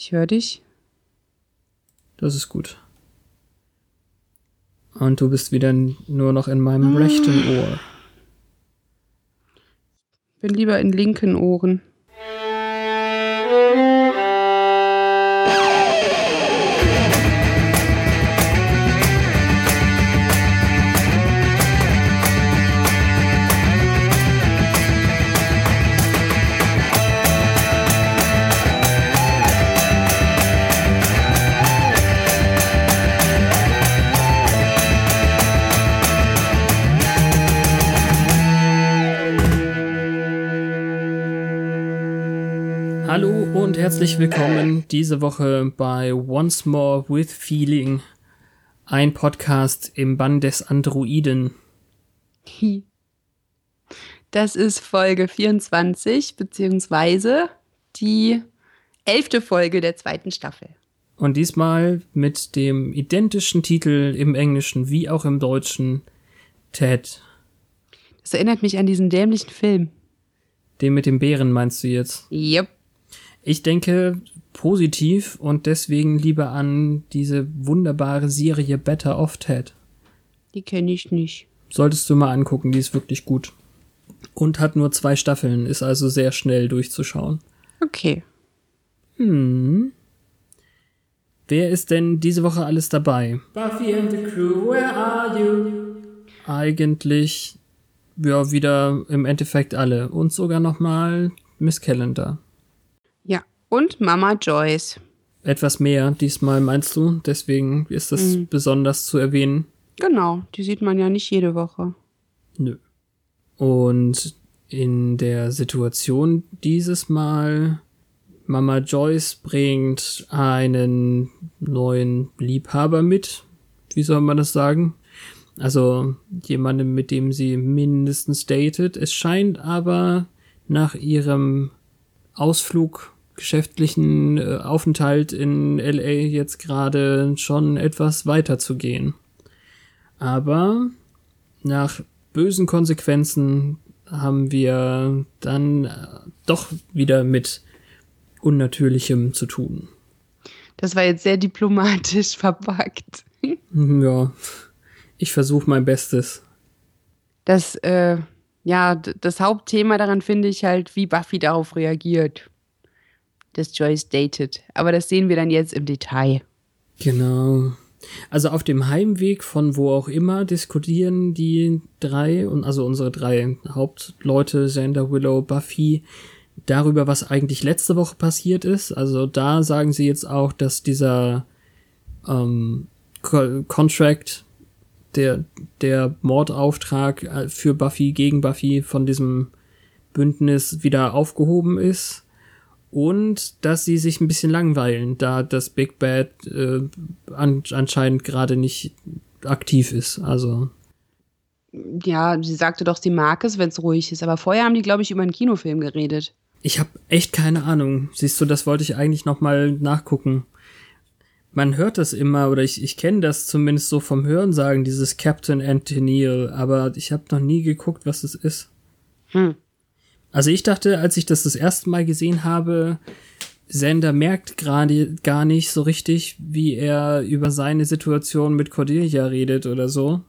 Ich höre dich. Das ist gut. Und du bist wieder nur noch in meinem rechten Ohr. Bin lieber in linken Ohren. Herzlich willkommen diese Woche bei Once More with Feeling, ein Podcast im Bann des Androiden. Das ist Folge 24, beziehungsweise die elfte Folge der zweiten Staffel. Und diesmal mit dem identischen Titel im Englischen wie auch im Deutschen Ted. Das erinnert mich an diesen dämlichen Film. Den mit dem Bären meinst du jetzt? Yep. Ich denke positiv und deswegen lieber an diese wunderbare Serie Better Off Ted. Die kenne ich nicht. Solltest du mal angucken, die ist wirklich gut. Und hat nur zwei Staffeln, ist also sehr schnell durchzuschauen. Okay. Hm. Wer ist denn diese Woche alles dabei? Buffy and the Crew, where are you? Eigentlich, ja, wieder im Endeffekt alle. Und sogar nochmal Miss Calendar. Und Mama Joyce. Etwas mehr diesmal, meinst du? Deswegen ist das Mhm. besonders zu erwähnen. Genau, die sieht man ja nicht jede Woche. Nö. Und in der Situation dieses Mal, Mama Joyce bringt einen neuen Liebhaber mit. Wie soll man das sagen? Also jemanden, mit dem sie mindestens datet. Es scheint aber nach ihrem Ausflug, geschäftlichen äh, Aufenthalt in LA jetzt gerade schon etwas weiter zu gehen. Aber nach bösen Konsequenzen haben wir dann äh, doch wieder mit Unnatürlichem zu tun. Das war jetzt sehr diplomatisch verpackt. Hm, Ja, ich versuche mein Bestes. Das, äh, ja, das Hauptthema daran finde ich halt, wie Buffy darauf reagiert, dass Joyce datet. Aber das sehen wir dann jetzt im Detail. Genau. Also auf dem Heimweg von wo auch immer diskutieren die drei und also unsere drei Hauptleute, Xander, Willow, Buffy, darüber, was eigentlich letzte Woche passiert ist. Also da sagen sie jetzt auch, dass dieser ähm, Co Contract, der, der Mordauftrag äh, für Buffy gegen Buffy von diesem Bündnis wieder aufgehoben ist und dass sie sich ein bisschen langweilen, da das Big Bad äh, an, anscheinend gerade nicht aktiv ist. Also Ja, sie sagte doch, sie mag es, wenn es ruhig ist. Aber vorher haben die, glaube ich, über einen Kinofilm geredet. ich habe echt keine Ahnung. Siehst du, das wollte ich eigentlich noch mal nachgucken. Man hört das immer oder ich, ich kenne das zumindest so vom Hörensagen, dieses Captain Anthony, aber ich habe noch nie geguckt, was es ist. Hm. Also ich dachte, als ich das das erste Mal gesehen habe, Sender merkt gerade gar nicht so richtig, wie er über seine Situation mit Cordelia redet oder so.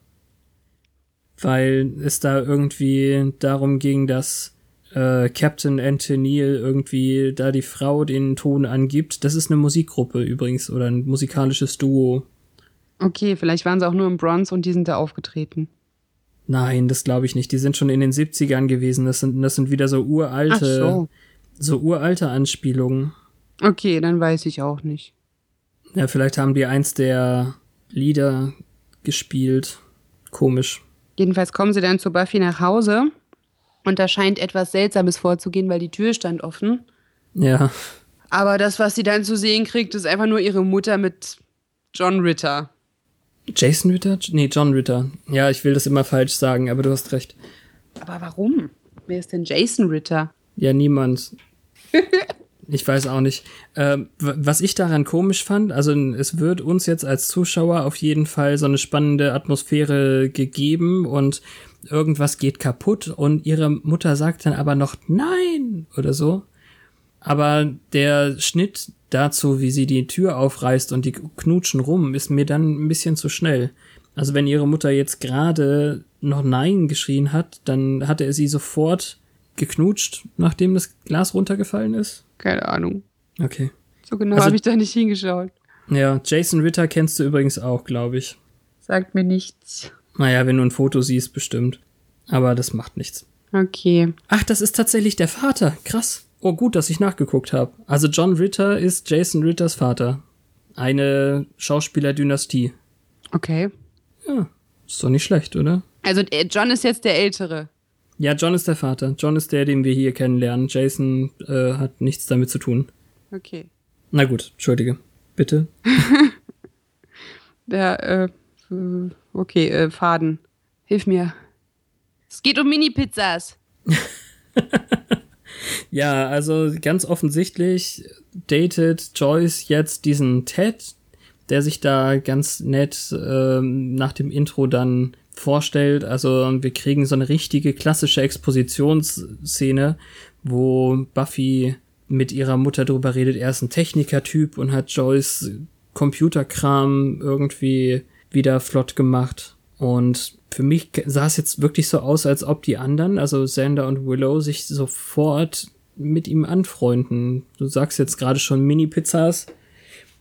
Weil es da irgendwie darum ging, dass äh, Captain Anthony irgendwie da die Frau den Ton angibt. Das ist eine Musikgruppe übrigens oder ein musikalisches Duo. Okay, vielleicht waren sie auch nur im Bronze und die sind da aufgetreten. Nein, das glaube ich nicht. Die sind schon in den 70ern gewesen. Das sind, das sind wieder so uralte, so. so uralte Anspielungen. Okay, dann weiß ich auch nicht. Ja, vielleicht haben die eins der Lieder gespielt. Komisch. Jedenfalls kommen sie dann zu Buffy nach Hause und da scheint etwas Seltsames vorzugehen, weil die Tür stand offen. Ja. Aber das, was sie dann zu sehen kriegt, ist einfach nur ihre Mutter mit John Ritter. Jason Ritter? Nee, John Ritter. Ja, ich will das immer falsch sagen, aber du hast recht. Aber warum? Wer ist denn Jason Ritter? Ja, niemand. Ich weiß auch nicht. Ähm, was ich daran komisch fand, also es wird uns jetzt als Zuschauer auf jeden Fall so eine spannende Atmosphäre gegeben und irgendwas geht kaputt und ihre Mutter sagt dann aber noch Nein oder so. Aber der Schnitt dazu, wie sie die Tür aufreißt und die knutschen rum, ist mir dann ein bisschen zu schnell. Also wenn ihre Mutter jetzt gerade noch Nein geschrien hat, dann hatte er sie sofort geknutscht, nachdem das Glas runtergefallen ist. Keine Ahnung. Okay. So genau Also- habe ich da nicht hingeschaut. Ja, Jason Ritter kennst du übrigens auch, glaube ich. Sagt mir nichts. Naja, wenn du ein Foto siehst, bestimmt. Aber das macht nichts. Okay. Ach, das ist tatsächlich der Vater. Krass. Oh, gut, dass ich nachgeguckt habe. Also John Ritter ist Jason Ritters Vater. Eine Schauspielerdynastie. Okay. Ja, ist doch nicht schlecht, oder? Also äh, John ist jetzt der Ältere. Ja, John ist der Vater. John ist der, den wir hier kennenlernen. Jason äh, hat nichts damit zu tun. Okay. Na gut, entschuldige. Bitte. Der, äh, äh, okay, äh, Faden. Hilf mir. Es geht um Mini-Pizzas. Ja, also ganz offensichtlich datet Joyce jetzt diesen Ted, der sich da ganz nett ähm, nach dem Intro dann vorstellt. Also wir kriegen so eine richtige klassische Expositionsszene, wo Buffy mit ihrer Mutter drüber redet, er ist ein Technikertyp und hat Joyce Computerkram irgendwie wieder flott gemacht. Und für mich sah es jetzt wirklich so aus, als ob die anderen, also Xander und Willow, sich sofort mit ihm anfreunden. Du sagst jetzt gerade schon Mini-Pizzas.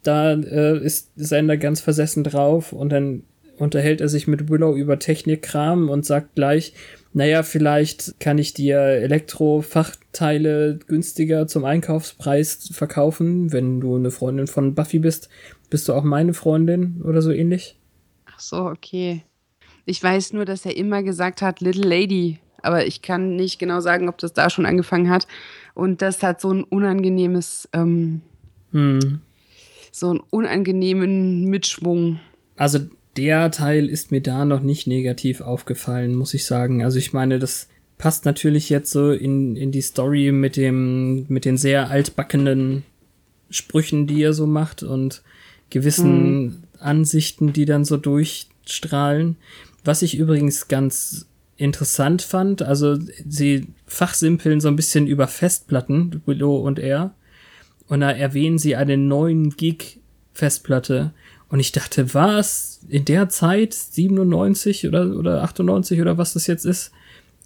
Da äh, ist Xander ganz versessen drauf und dann unterhält er sich mit Willow über Technikkram und sagt gleich, naja, vielleicht kann ich dir Elektrofachteile günstiger zum Einkaufspreis verkaufen. Wenn du eine Freundin von Buffy bist, bist du auch meine Freundin oder so ähnlich. Ach so, okay. Ich weiß nur, dass er immer gesagt hat, Little Lady. Aber ich kann nicht genau sagen, ob das da schon angefangen hat. Und das hat so ein unangenehmes, ähm, Hm. so einen unangenehmen Mitschwung. Also der Teil ist mir da noch nicht negativ aufgefallen, muss ich sagen. Also ich meine, das passt natürlich jetzt so in, in die Story mit dem, mit den sehr altbackenen Sprüchen, die er so macht und gewissen Ansichten, die dann so durchstrahlen. Was ich übrigens ganz interessant fand, also sie fachsimpeln so ein bisschen über Festplatten, Willow und er. Und da erwähnen sie eine 9 Gig Festplatte. Und ich dachte, was? In der Zeit, 97 oder, oder 98 oder was das jetzt ist,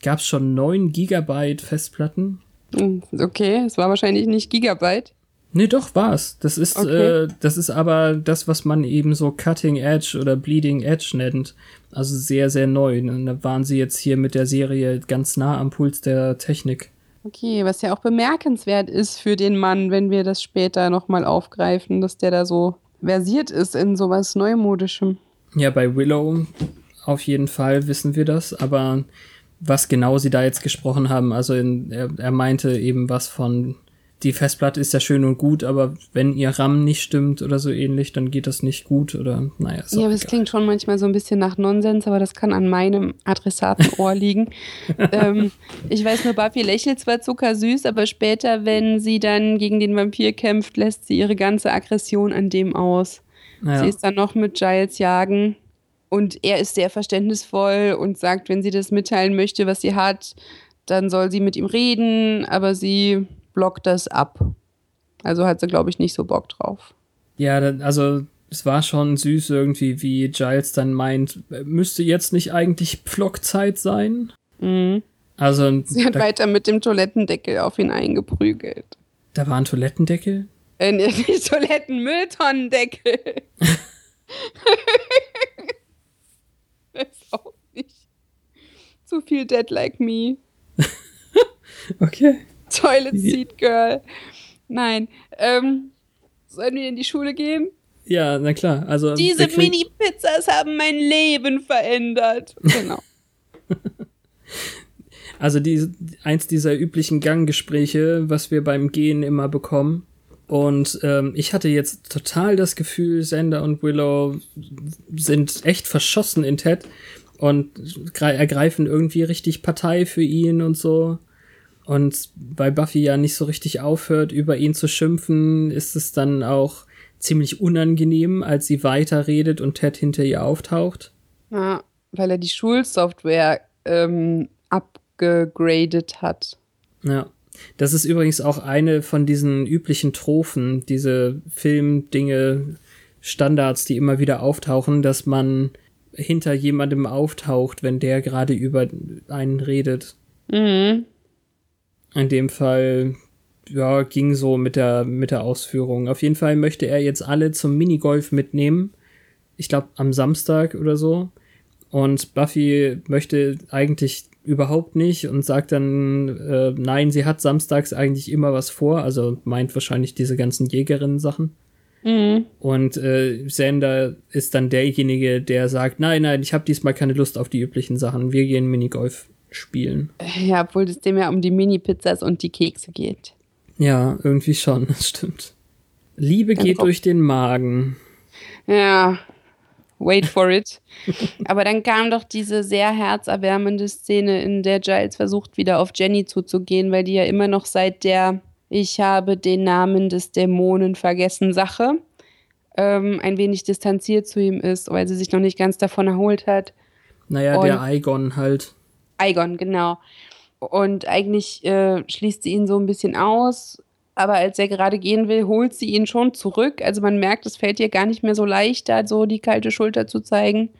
gab es schon 9 Gigabyte Festplatten? Hm, Okay, es war wahrscheinlich nicht Gigabyte. Nee, doch, war's. Das ist, Okay. äh, das ist aber das, was man eben so Cutting Edge oder Bleeding Edge nennt. Also sehr, sehr neu. Und da waren sie jetzt hier mit der Serie ganz nah am Puls der Technik. Okay, was ja auch bemerkenswert ist für den Mann, wenn wir das später nochmal aufgreifen, dass der da so versiert ist in sowas Neumodischem. Ja, bei Willow auf jeden Fall wissen wir das, aber was genau sie da jetzt gesprochen haben, also in, er, er meinte eben was von, die Festplatte ist ja schön und gut, aber wenn ihr RAM nicht stimmt oder so ähnlich, dann geht das nicht gut oder naja. Ist Ja, aber es klingt schon manchmal so ein bisschen nach Nonsens, aber das kann an meinem Adressatenohr liegen. ähm, ich weiß nur, Buffy lächelt zwar zuckersüß, aber später, wenn sie dann gegen den Vampir kämpft, lässt sie ihre ganze Aggression an dem aus. Naja. Sie ist dann noch mit Giles jagen und er ist sehr verständnisvoll und sagt, wenn sie das mitteilen möchte, was sie hat, dann soll sie mit ihm reden, aber sie blockt das ab. Also hat sie, glaube ich, nicht so Bock drauf. Ja, also es war schon süß irgendwie, wie Giles dann meint, müsste jetzt nicht eigentlich Pflockzeit sein? Mhm. Also Sie hat da, weiter mit dem Toilettendeckel auf ihn eingeprügelt. da war ein Toilettendeckel. Äh, nee, nicht Toilettenmülltonnendeckel. Weiß auch nicht. Zu viel Dead Like Me. Okay. Toilet Seat Girl. Nein. Ähm, sollen wir in die Schule gehen? Ja, na klar. Also Diese Mini-Pizzas haben mein Leben verändert. Genau. Also die, eins dieser üblichen Ganggespräche, was wir beim Gehen immer bekommen. Und ähm, ich hatte jetzt total das Gefühl, Sander und Willow sind echt verschossen in Ted und gre- ergreifen irgendwie richtig Partei für ihn und so. Und weil Buffy ja nicht so richtig aufhört, über ihn zu schimpfen, ist es dann auch ziemlich unangenehm, als sie weiterredet und Ted hinter ihr auftaucht. Ja, weil er die Schulsoftware ähm, abgegradet hat. Ja. Das ist übrigens auch eine von diesen üblichen Trophen, diese Filmdinge, Standards, die immer wieder auftauchen, dass man hinter jemandem auftaucht, wenn der gerade über einen redet. Mhm. In dem Fall, ja, ging so mit der, mit der Ausführung. Auf jeden Fall möchte er jetzt alle zum Minigolf mitnehmen. Ich glaube, am Samstag oder so. Und Buffy möchte eigentlich überhaupt nicht und sagt dann, äh, nein, sie hat samstags eigentlich immer was vor, also meint wahrscheinlich diese ganzen Jägerinnen-Sachen. Mhm. Und äh, Sander ist dann derjenige, der sagt, nein, nein, ich habe diesmal keine Lust auf die üblichen Sachen, wir gehen Minigolf spielen. Ja, obwohl es dem ja um die Mini-Pizzas und die Kekse geht. Ja, irgendwie schon, das stimmt. Liebe Dann geht durch den Magen. Ja, wait for it. Aber dann kam doch diese sehr herzerwärmende Szene, in der Giles versucht, wieder auf Jenny zuzugehen, weil die ja immer noch seit der Ich habe den Namen des Dämonen vergessen Sache ähm, ein wenig distanziert zu ihm ist, weil sie sich noch nicht ganz davon erholt hat. Naja, Und- der Aigon halt. Aigon, genau. Und eigentlich äh, schließt sie ihn so ein bisschen aus, aber als er gerade gehen will, holt sie ihn schon zurück. Also man merkt, es fällt ihr gar nicht mehr so leicht, da so die kalte Schulter zu zeigen.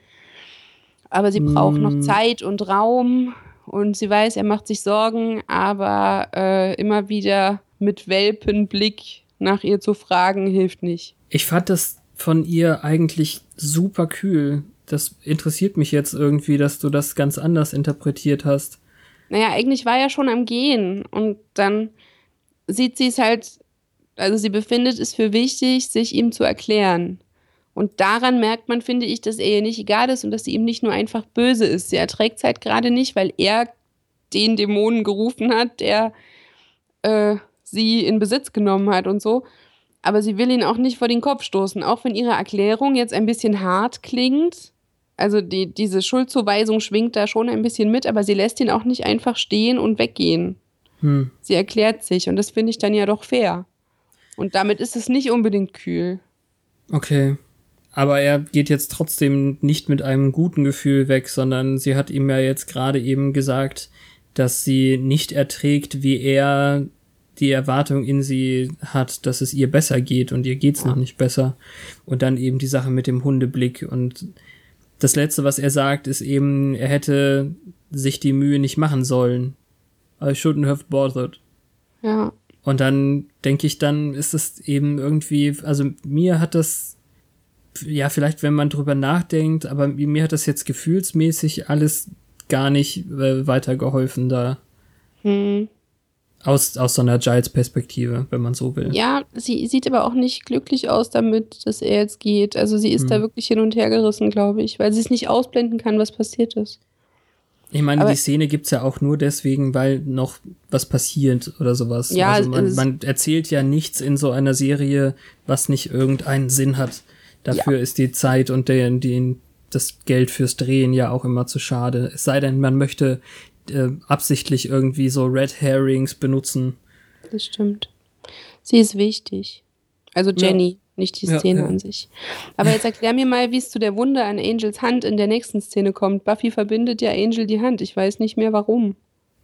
Aber sie braucht noch Mm. Zeit und Raum und sie weiß, er macht sich Sorgen, aber äh, immer wieder mit Welpenblick nach ihr zu fragen, hilft nicht. Ich fand das von ihr eigentlich super kühl. Das interessiert mich jetzt irgendwie, dass du das ganz anders interpretiert hast. Naja, eigentlich war er schon am Gehen und dann sieht sie es halt, also sie befindet es für wichtig, sich ihm zu erklären. Und daran merkt man, finde ich, dass er ihr nicht egal ist und dass sie ihm nicht nur einfach böse ist. Sie erträgt es halt gerade nicht, weil er den Dämonen gerufen hat, der äh, sie in Besitz genommen hat und so. Aber sie will ihn auch nicht vor den Kopf stoßen, auch wenn ihre Erklärung jetzt ein bisschen hart klingt. Also die, diese Schuldzuweisung schwingt da schon ein bisschen mit, aber sie lässt ihn auch nicht einfach stehen und weggehen. Hm. Sie erklärt sich und das finde ich dann ja doch fair. Und damit ist es nicht unbedingt kühl. Okay. Aber er geht jetzt trotzdem nicht mit einem guten Gefühl weg, sondern sie hat ihm ja jetzt gerade eben gesagt, dass sie nicht erträgt, wie er die Erwartung in sie hat, dass es ihr besser geht und ihr geht's noch nicht besser. Und dann eben die Sache mit dem Hundeblick und das letzte, was er sagt, ist eben, er hätte sich die Mühe nicht machen sollen. I shouldn't have bothered. Ja. Und dann denke ich, dann ist es eben irgendwie, also mir hat das, ja, vielleicht wenn man drüber nachdenkt, aber mir hat das jetzt gefühlsmäßig alles gar nicht äh, weitergeholfen da. Hm. Aus, aus so einer Giles-Perspektive, wenn man so will. Ja, sie sieht aber auch nicht glücklich aus damit, dass er jetzt geht. Also sie ist Hm. da wirklich hin und her gerissen, glaube ich, weil sie es nicht ausblenden kann, was passiert ist. Ich meine, Aber- die Szene gibt's ja auch nur deswegen, weil noch was passiert oder sowas. Ja, also man, es- man erzählt ja nichts in so einer Serie, was nicht irgendeinen Sinn hat. Dafür ist die Zeit und der, die, das Geld fürs Drehen ja auch immer zu schade. Es sei denn, man möchte äh, absichtlich irgendwie so Red Herrings benutzen. Das stimmt. Sie ist wichtig. Also Jenny, nicht die Ja, Szene ja. an sich. Aber jetzt erklär mir mal, wie es zu der Wunde an Angels Hand in der nächsten Szene kommt. Buffy verbindet ja Angel die Hand. Ich weiß nicht mehr warum.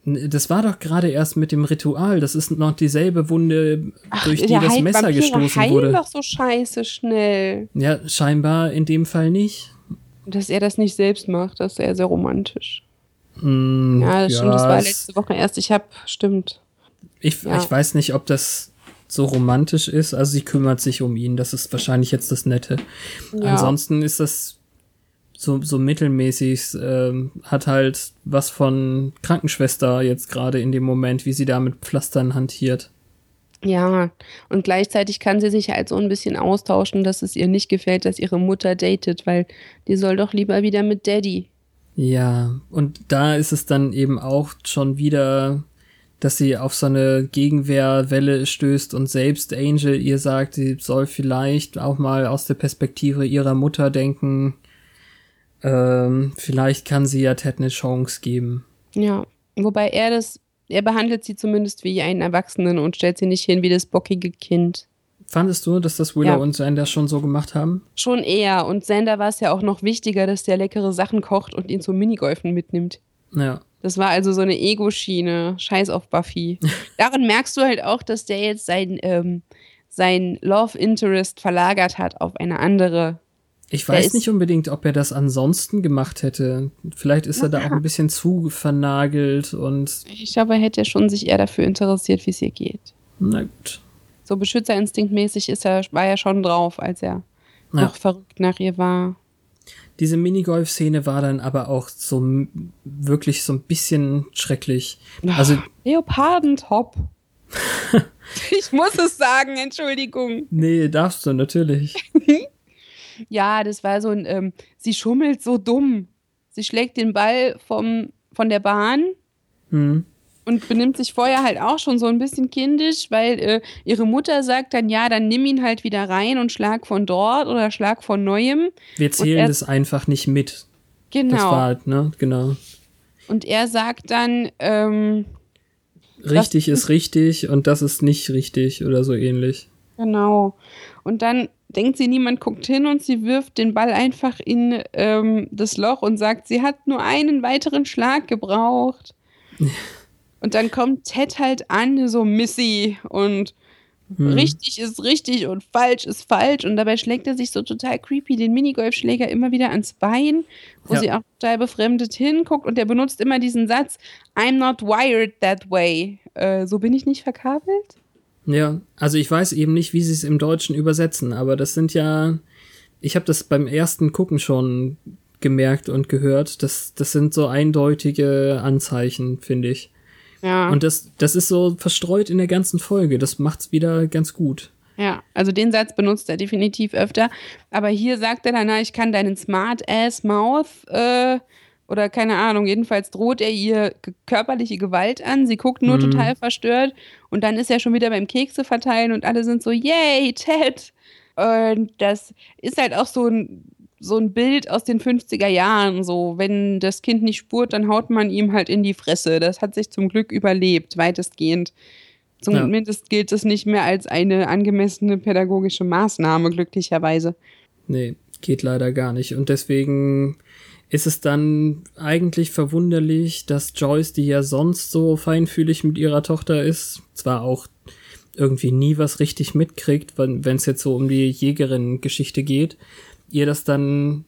Das war doch gerade erst mit dem Ritual. Das ist noch dieselbe Wunde, durch die das heilt- Messer Vampire gestoßen heilen wurde. doch so scheiße schnell. Ja, scheinbar in dem Fall nicht. Dass er das nicht selbst macht, das ist sehr, sehr romantisch. Mm, Ja, das stimmt. Das war letzte Woche erst. Ich hab, stimmt. Ich, Ja. ich weiß nicht, ob das so romantisch ist. Also sie kümmert sich um ihn. Das ist wahrscheinlich jetzt das Nette. Ja. Ansonsten ist das so, so mittelmäßig. Ähm, hat halt was von Krankenschwester jetzt gerade in dem Moment, wie sie da mit Pflastern hantiert. Ja, und gleichzeitig kann sie sich halt so ein bisschen austauschen, dass es ihr nicht gefällt, dass ihre Mutter datet, weil die soll doch lieber wieder mit Daddy. Ja, und da ist es dann eben auch schon wieder, dass sie auf so eine Gegenwehrwelle stößt und selbst Angel ihr sagt, sie soll vielleicht auch mal aus der Perspektive ihrer Mutter denken. Ähm, vielleicht kann sie ja Ted eine Chance geben. Ja, wobei er das, er behandelt sie zumindest wie einen Erwachsenen und stellt sie nicht hin wie das bockige Kind. Fandest du, dass das Willow Ja. und Sander schon so gemacht haben? Schon eher. Und Sander war es ja auch noch wichtiger, dass der leckere Sachen kocht und ihn zum Minigolfen mitnimmt. Ja. Das war also so eine Ego-Schiene. Scheiß auf Buffy. Daran merkst du halt auch, dass der jetzt sein, ähm, sein Love Interest verlagert hat auf eine andere. Ich weiß nicht unbedingt, ob er das ansonsten gemacht hätte. Vielleicht ist ja. er da auch ein bisschen zu vernagelt und. Ich glaube, er hätte schon sich eher dafür interessiert, wie es ihr geht. Na gut. So Beschützerinstinktmäßig ist er, war er schon drauf, als er ja. noch verrückt nach ihr war. Diese Minigolf-Szene war dann aber auch so wirklich so ein bisschen schrecklich. Also Leopardentop. ich muss es sagen, Entschuldigung. Nee, darfst du natürlich. ja, das war so ein, ähm, sie schummelt so dumm. Sie schlägt den Ball vom, von der Bahn. Hm und benimmt sich vorher halt auch schon so ein bisschen kindisch, weil äh, ihre Mutter sagt dann, ja, dann nimm ihn halt wieder rein und schlag von dort oder schlag von neuem. Wir zählen das einfach nicht mit. Genau. Das war halt, ne? Genau. Und er sagt dann, ähm, richtig ist richtig und das ist nicht richtig oder so ähnlich. Genau. Und dann denkt sie, niemand guckt hin und sie wirft den Ball einfach in ähm, das Loch und sagt, sie hat nur einen weiteren Schlag gebraucht. Und dann kommt Ted halt an, so Missy und hm. richtig ist richtig und falsch ist falsch. Und dabei schlägt er sich so total creepy den Minigolfschläger immer wieder ans Bein, wo ja. sie auch total befremdet hinguckt. Und er benutzt immer diesen Satz: I'm not wired that way. Äh, so bin ich nicht verkabelt. Ja, also ich weiß eben nicht, wie sie es im Deutschen übersetzen, aber das sind ja. Ich habe das beim ersten Gucken schon gemerkt und gehört. Das, das sind so eindeutige Anzeichen, finde ich. Ja. Und das, das ist so verstreut in der ganzen Folge. Das macht's wieder ganz gut. Ja, also den Satz benutzt er definitiv öfter. Aber hier sagt er dann, na, ich kann deinen Smart-Ass-Mouth äh, oder keine Ahnung, jedenfalls droht er ihr körperliche Gewalt an. Sie guckt nur mhm. total verstört und dann ist er schon wieder beim Kekse verteilen und alle sind so, yay, Ted. Und das ist halt auch so ein so ein Bild aus den 50er Jahren, so wenn das Kind nicht spurt, dann haut man ihm halt in die Fresse. Das hat sich zum Glück überlebt, weitestgehend. Zumindest ja. gilt es nicht mehr als eine angemessene pädagogische Maßnahme, glücklicherweise. Nee, geht leider gar nicht. Und deswegen ist es dann eigentlich verwunderlich, dass Joyce, die ja sonst so feinfühlig mit ihrer Tochter ist, zwar auch irgendwie nie was richtig mitkriegt, wenn es jetzt so um die Jägerin-Geschichte geht, ihr das dann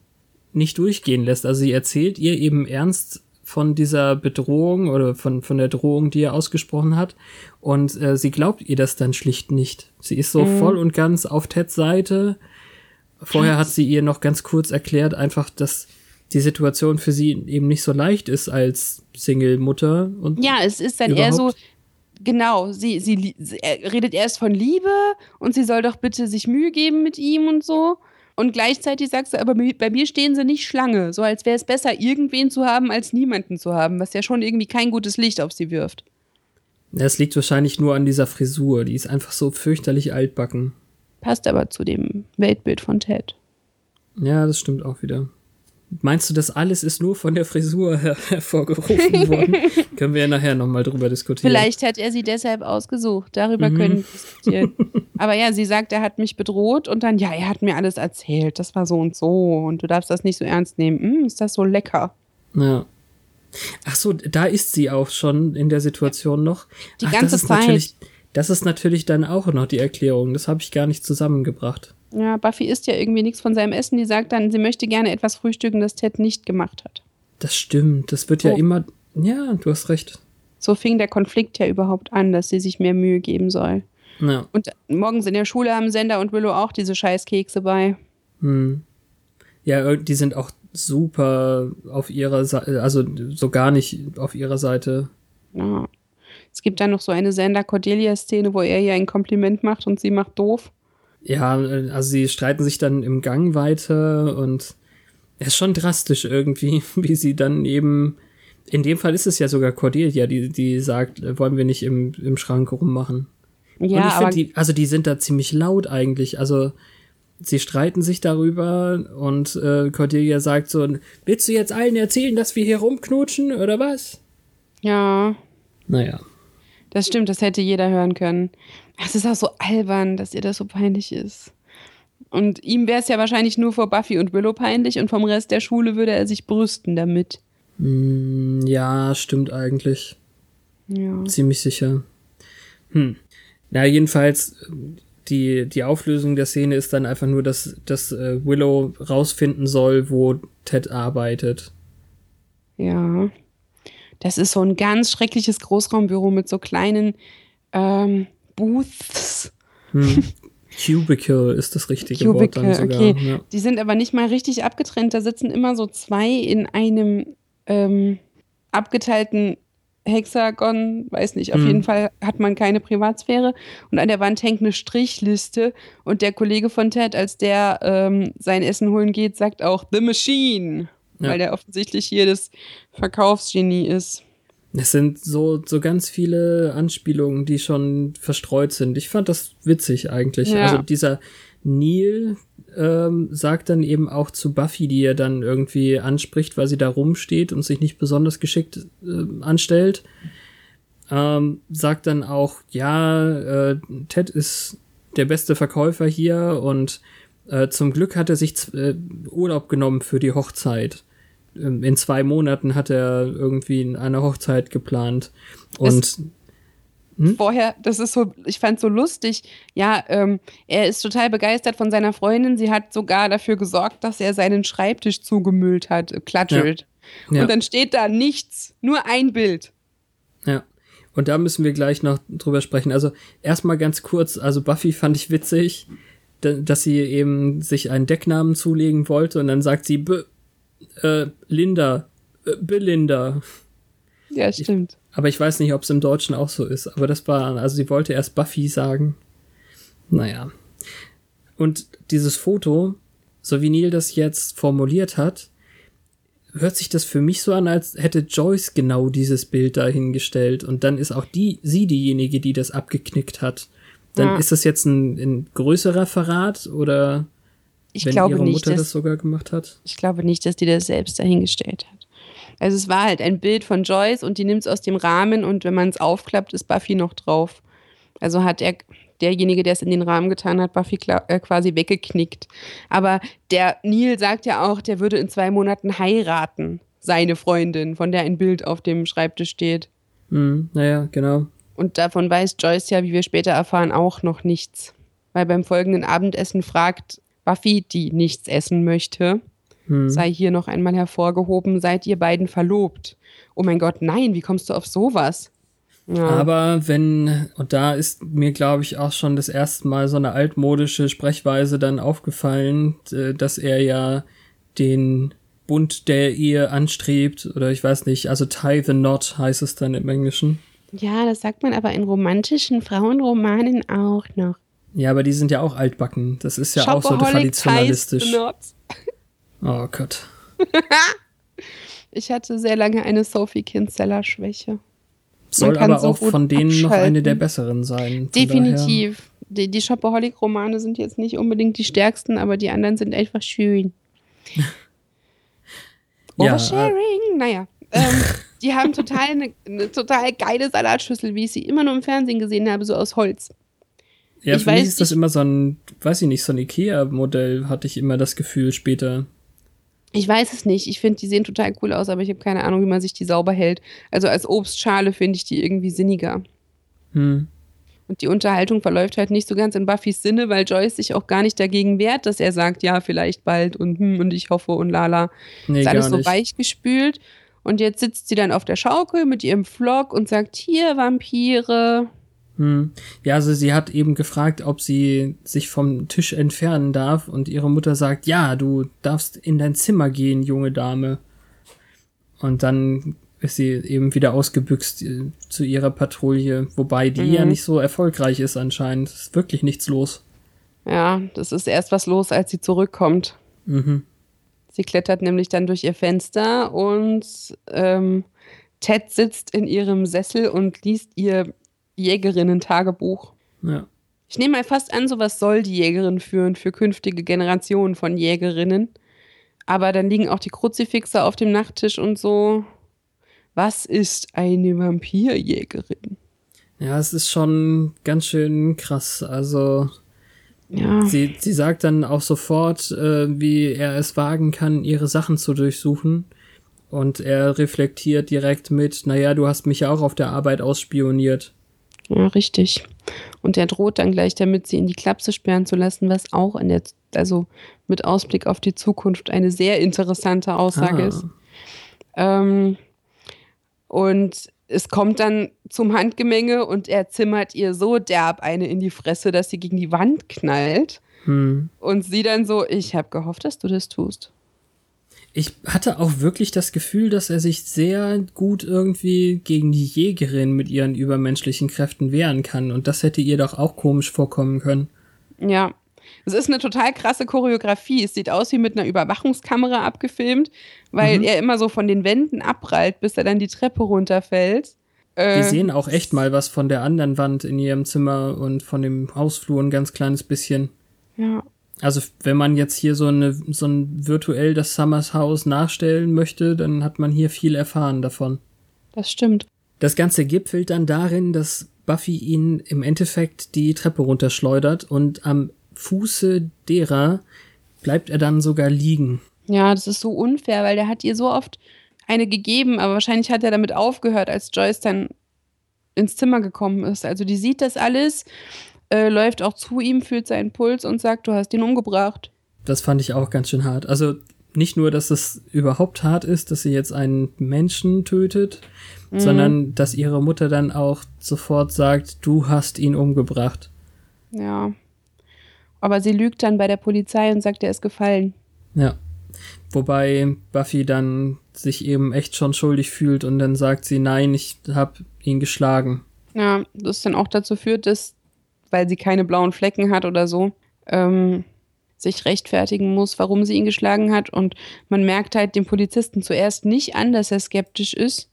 nicht durchgehen lässt. Also sie erzählt ihr eben ernst von dieser Bedrohung oder von, von der Drohung, die er ausgesprochen hat. Und äh, sie glaubt ihr das dann schlicht nicht. Sie ist so mhm. voll und ganz auf Teds Seite. Vorher hat sie ihr noch ganz kurz erklärt, einfach, dass die Situation für sie eben nicht so leicht ist als Single-Mutter. Ja, es ist dann eher so, genau, sie, sie, sie redet erst von Liebe und sie soll doch bitte sich Mühe geben mit ihm und so. Und gleichzeitig sagst du, aber bei mir stehen sie nicht Schlange, so als wäre es besser, irgendwen zu haben, als niemanden zu haben, was ja schon irgendwie kein gutes Licht auf sie wirft. Es liegt wahrscheinlich nur an dieser Frisur, die ist einfach so fürchterlich altbacken. Passt aber zu dem Weltbild von Ted. Ja, das stimmt auch wieder. Meinst du, das alles ist nur von der Frisur her hervorgerufen worden? können wir ja nachher nochmal drüber diskutieren. Vielleicht hat er sie deshalb ausgesucht. Darüber mhm. können wir diskutieren. Aber ja, sie sagt, er hat mich bedroht und dann, ja, er hat mir alles erzählt. Das war so und so und du darfst das nicht so ernst nehmen. Hm, ist das so lecker? Ja. Ach so, da ist sie auch schon in der Situation noch. Die Ach, ganze Zeit. Das ist natürlich dann auch noch die Erklärung. Das habe ich gar nicht zusammengebracht. Ja, Buffy isst ja irgendwie nichts von seinem Essen. Die sagt dann, sie möchte gerne etwas frühstücken, das Ted nicht gemacht hat. Das stimmt. Das wird ja oh. immer. Ja, du hast recht. So fing der Konflikt ja überhaupt an, dass sie sich mehr Mühe geben soll. Ja. Und morgens in der Schule haben Sender und Willow auch diese Scheißkekse bei. Hm. Ja, die sind auch super auf ihrer Seite, also so gar nicht auf ihrer Seite. Ja. Es gibt dann noch so eine Sender-Cordelia-Szene, wo er ihr ein Kompliment macht und sie macht doof. Ja, also sie streiten sich dann im Gang weiter und es ist schon drastisch irgendwie, wie sie dann eben. In dem Fall ist es ja sogar Cordelia, die, die sagt, wollen wir nicht im, im Schrank rummachen. Ja, und ich finde, die, also die sind da ziemlich laut eigentlich. Also sie streiten sich darüber und äh, Cordelia sagt so, willst du jetzt allen erzählen, dass wir hier rumknutschen oder was? Ja. Naja. Das stimmt, das hätte jeder hören können. Es ist auch so albern, dass ihr das so peinlich ist. Und ihm wäre es ja wahrscheinlich nur vor Buffy und Willow peinlich und vom Rest der Schule würde er sich brüsten damit. Mm, ja, stimmt eigentlich. Ja. Ziemlich sicher. Hm. Na, jedenfalls, die, die Auflösung der Szene ist dann einfach nur, dass, dass äh, Willow rausfinden soll, wo Ted arbeitet. Ja. Das ist so ein ganz schreckliches Großraumbüro mit so kleinen ähm, Booths. Hm. Cubicle ist das richtige Cubicle, Wort dann sogar. okay. Ja. Die sind aber nicht mal richtig abgetrennt. Da sitzen immer so zwei in einem ähm, abgeteilten Hexagon, weiß nicht, auf Hm. jeden Fall hat man keine Privatsphäre. Und an der Wand hängt eine Strichliste. Und der Kollege von Ted, als der ähm, sein Essen holen geht, sagt auch The Machine. Ja. Weil der offensichtlich hier das Verkaufsgenie ist. Es sind so, so ganz viele Anspielungen, die schon verstreut sind. Ich fand das witzig eigentlich. Ja. Also dieser Neil ähm, sagt dann eben auch zu Buffy, die er dann irgendwie anspricht, weil sie da rumsteht und sich nicht besonders geschickt äh, anstellt, ähm, sagt dann auch, ja, äh, Ted ist der beste Verkäufer hier und äh, zum Glück hat er sich äh, Urlaub genommen für die Hochzeit. Ähm, In zwei Monaten hat er irgendwie eine Hochzeit geplant. Und Hm? Vorher, das ist so, ich fand so lustig. Ja, ähm, er ist total begeistert von seiner Freundin. Sie hat sogar dafür gesorgt, dass er seinen Schreibtisch zugemüllt hat, äh, klatschelt. Ja. Und dann steht da nichts, nur ein Bild. Ja. Und da müssen wir gleich noch drüber sprechen. Also erstmal ganz kurz, also Buffy fand ich witzig, da- dass sie eben sich einen Decknamen zulegen wollte und dann sagt sie B äh, Linda, äh, Belinda. Ja, stimmt. Aber ich weiß nicht, ob es im Deutschen auch so ist. Aber das war, also sie wollte erst Buffy sagen. Naja. Und dieses Foto, so wie Neil das jetzt formuliert hat, hört sich das für mich so an, als hätte Joyce genau dieses Bild dahingestellt. Und dann ist auch die, sie diejenige, die das abgeknickt hat. Dann Ja. ist das jetzt ein, ein größerer Verrat oder Ich wenn glaube ihre nicht, Mutter dass, das sogar gemacht hat? ich glaube nicht, dass die das selbst dahingestellt hat. Also es war halt ein Bild von Joyce und die nimmt es aus dem Rahmen und wenn man es aufklappt, ist Buffy noch drauf. Also hat er derjenige, der es in den Rahmen getan hat, Buffy äh, quasi weggeknickt. Aber der Neil sagt ja auch, der würde in zwei Monaten heiraten, seine Freundin, von der ein Bild auf dem Schreibtisch steht. Hm, naja, genau. Und davon weiß Joyce ja, wie wir später erfahren, auch noch nichts. Weil beim folgenden Abendessen fragt Buffy, die nichts essen möchte, Hm. sei hier noch einmal hervorgehoben, seid ihr beiden verlobt? Oh mein Gott, nein, wie kommst du auf sowas? Ja. Aber wenn, und da ist mir, glaube ich, auch schon das erste Mal so eine altmodische Sprechweise dann aufgefallen, dass er ja den Bund der Ehe anstrebt, oder ich weiß nicht, also tie the knot heißt es dann im Englischen. ja, das sagt man aber in romantischen Frauenromanen auch noch. Ja, aber die sind ja auch altbacken. Das ist ja auch so traditionalistisch. Oh Gott. Ich hatte sehr lange eine Sophie Kinsella-Schwäche. Soll aber so auch von denen noch abschalten. eine der besseren sein. Definitiv. Die, die Shopaholic-Romane sind jetzt nicht unbedingt die stärksten, aber die anderen sind einfach schön. Ja, Oversharing, naja. Ähm, die haben total eine, eine total geile Salatschüssel, wie ich sie immer nur im Fernsehen gesehen habe, so aus Holz. Ja, Ich für mich weiß ist das immer so ein, weiß ich nicht, so ein Ikea-Modell, hatte ich immer das Gefühl später. Ich weiß es nicht. Ich finde, die sehen total cool aus, aber ich habe keine Ahnung, wie man sich die sauber hält. Also als Obstschale finde ich die irgendwie sinniger. Hm. Und die Unterhaltung verläuft halt nicht so ganz in Buffys Sinne, weil Joyce sich auch gar nicht dagegen wehrt, dass er sagt, ja, vielleicht bald und hm, und ich hoffe und lala. Nee, ist alles so nicht. weichgespült. Und jetzt sitzt sie dann auf der Schaukel mit ihrem Vlog und sagt, hier, Vampire. Hm. Ja, also sie hat eben gefragt, ob sie sich vom Tisch entfernen darf und ihre Mutter sagt, ja, du darfst in dein Zimmer gehen, junge Dame. Und dann ist sie eben wieder ausgebüxt äh, zu ihrer Patrouille, wobei die Mhm. ja nicht so erfolgreich ist anscheinend. Es ist wirklich nichts los. Ja, das ist erst was los, als sie zurückkommt. Mhm. Sie klettert nämlich dann durch ihr Fenster und ähm, Ted sitzt in ihrem Sessel und liest ihr Jägerinnen-Tagebuch. Ja. Ich nehme mal fast an, sowas soll die Jägerin führen für künftige Generationen von Jägerinnen. Aber dann liegen auch die Kruzifixe auf dem Nachttisch und so. Was ist eine Vampirjägerin? Ja, es ist schon ganz schön krass. Also Ja. Sie, sie sagt dann auch sofort, äh, wie er es wagen kann, ihre Sachen zu durchsuchen. Und er reflektiert direkt mit, naja, du hast mich ja auch auf der Arbeit ausspioniert. Ja, richtig. Und er droht dann gleich damit, sie in die Klapse sperren zu lassen, was auch in der, also mit Ausblick auf die Zukunft eine sehr interessante Aussage Ah. ist. Ähm, und es kommt dann zum Handgemenge und er zimmert ihr so derb eine in die Fresse, dass sie gegen die Wand knallt. Hm. Und sie dann so, ich habe gehofft, dass du das tust. Ich hatte auch wirklich das Gefühl, dass er sich sehr gut irgendwie gegen die Jägerin mit ihren übermenschlichen Kräften wehren kann. Und das hätte ihr doch auch komisch vorkommen können. Ja. Es ist eine total krasse Choreografie. Es sieht aus wie mit einer Überwachungskamera abgefilmt, weil Mhm. er immer so von den Wänden abprallt, bis er dann die Treppe runterfällt. Äh, Wir sehen auch echt mal was von der anderen Wand in ihrem Zimmer und von dem Hausflur ein ganz kleines bisschen. Ja. Also wenn man jetzt hier so, eine, so ein virtuell das Summers Haus nachstellen möchte, dann hat man hier viel erfahren davon. Das stimmt. Das Ganze gipfelt dann darin, dass Buffy ihn im Endeffekt die Treppe runterschleudert und am Fuße derer bleibt er dann sogar liegen. Ja, das ist so unfair, weil der hat ihr so oft eine gegeben, aber wahrscheinlich hat er damit aufgehört, als Joyce dann ins Zimmer gekommen ist. Also die sieht das alles, äh, läuft auch zu ihm, fühlt seinen Puls und sagt, du hast ihn umgebracht. Das fand ich auch ganz schön hart. Also nicht nur, dass es überhaupt hart ist, dass sie jetzt einen Menschen tötet, sondern dass ihre Mutter dann auch sofort sagt, du hast ihn umgebracht. Ja. Aber sie lügt dann bei der Polizei und sagt, er ist gefallen. Ja. Wobei Buffy dann sich eben echt schon schuldig fühlt und dann sagt sie, nein, ich hab ihn geschlagen. Ja, das dann auch dazu führt, dass, weil sie keine blauen Flecken hat oder so, ähm, sich rechtfertigen muss, warum sie ihn geschlagen hat. Und man merkt halt dem Polizisten zuerst nicht an, dass er skeptisch ist.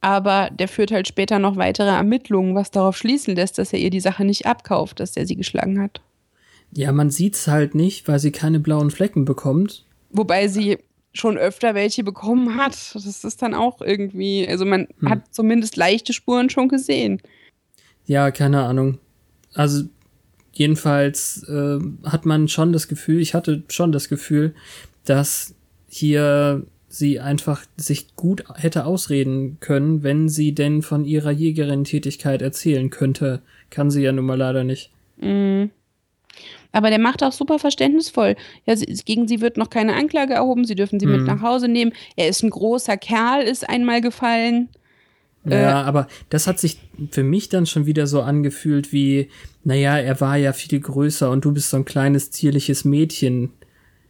Aber der führt halt später noch weitere Ermittlungen, was darauf schließen lässt, dass er ihr die Sache nicht abkauft, dass er sie geschlagen hat. Ja, man sieht's halt nicht, weil sie keine blauen Flecken bekommt. Wobei sie schon öfter welche bekommen hat. Das ist dann auch irgendwie, also man Hm. hat zumindest leichte Spuren schon gesehen. Ja, keine Ahnung. Also jedenfalls äh, hat man schon das Gefühl, ich hatte schon das Gefühl, dass hier sie einfach sich gut hätte ausreden können, wenn sie denn von ihrer Jägerin-Tätigkeit erzählen könnte. Kann sie ja nun mal leider nicht. Mhm. Aber der macht auch super verständnisvoll. Ja, sie, gegen sie wird noch keine Anklage erhoben, sie dürfen sie mit Mhm. nach Hause nehmen. Er ist ein großer Kerl, ist einmal gefallen. Äh. Ja, aber das hat sich für mich dann schon wieder so angefühlt wie, naja, er war ja viel größer und du bist so ein kleines, zierliches Mädchen.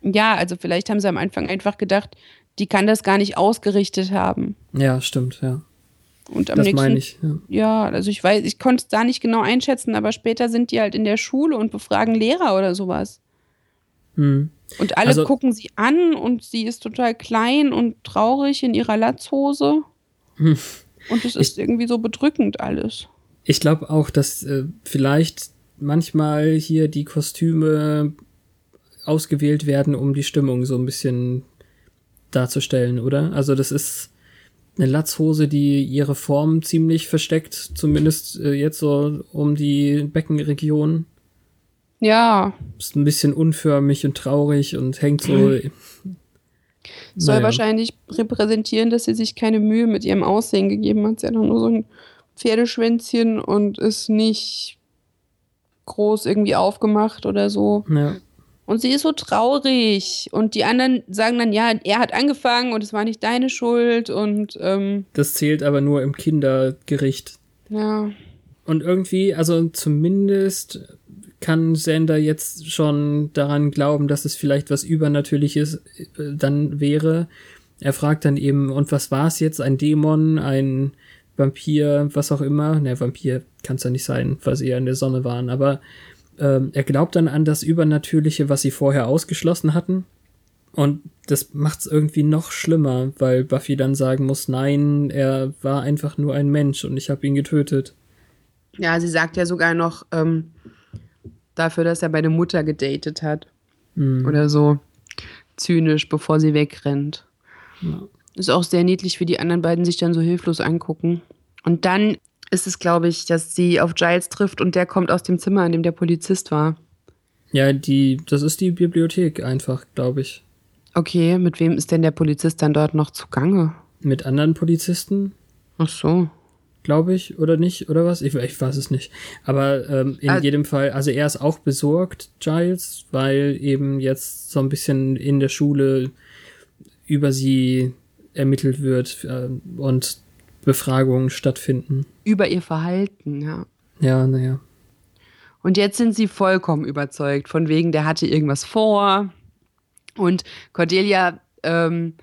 Ja, also vielleicht haben sie am Anfang einfach gedacht, die kann das gar nicht ausgerichtet haben. Ja, stimmt, ja. Und am Das nächsten, meine ich. Ja. Ja, also ich weiß, ich konnte es da nicht genau einschätzen, aber später sind die halt in der Schule und befragen Lehrer oder sowas. Hm. Und alle Also- gucken sie an und sie ist total klein und traurig in ihrer Latzhose. Hm. Und es ist irgendwie so bedrückend alles. Ich glaube auch, dass äh, vielleicht manchmal hier die Kostüme ausgewählt werden, um die Stimmung so ein bisschen darzustellen, oder? Also das ist eine Latzhose, die ihre Form ziemlich versteckt, zumindest äh, jetzt so um die Beckenregion. Ja, Ist ein bisschen unförmig und traurig und hängt so. soll Naja. wahrscheinlich repräsentieren, dass sie sich keine Mühe mit ihrem Aussehen gegeben hat. Sie hat nur so ein Pferdeschwänzchen und ist nicht groß irgendwie aufgemacht oder so. Ja. Und sie ist so traurig. Und die anderen sagen dann, ja, er hat angefangen und es war nicht deine Schuld. Und ähm, Das zählt aber nur im Kindergericht. ja, Und irgendwie, also zumindest kann Sander jetzt schon daran glauben, dass es vielleicht was Übernatürliches äh, dann wäre. Er fragt dann eben, und was war es jetzt? Ein Dämon, ein Vampir, was auch immer. Ne, Vampir kann es ja nicht sein, weil sie ja in der Sonne waren. Aber ähm, er glaubt dann an das Übernatürliche, was sie vorher ausgeschlossen hatten. Und das macht's irgendwie noch schlimmer, weil Buffy dann sagen muss, nein, er war einfach nur ein Mensch und ich habe ihn getötet. ja, sie sagt ja sogar noch ähm, dafür, dass er meine Mutter gedatet hat. Hm. Oder so zynisch, bevor sie wegrennt. Ja. Ist auch sehr niedlich, wie die anderen beiden sich dann so hilflos angucken. Und dann ist es, glaube ich, dass sie auf Giles trifft und der kommt aus dem Zimmer, in dem der Polizist war. Ja, die, das ist die Bibliothek einfach, glaube ich. Okay, mit wem ist denn der Polizist dann dort noch zugange? mit anderen Polizisten. Ach so. Glaube ich, oder nicht, oder was? Ich, ich weiß es nicht. Aber ähm, in Also- jedem Fall, also er ist auch besorgt, Giles, weil eben jetzt so ein bisschen in der Schule über sie ermittelt wird äh, und Befragungen stattfinden. Über ihr Verhalten, ja. Ja, naja. Und jetzt sind sie vollkommen überzeugt, von wegen, der hatte irgendwas vor. Und Cordelia ähm,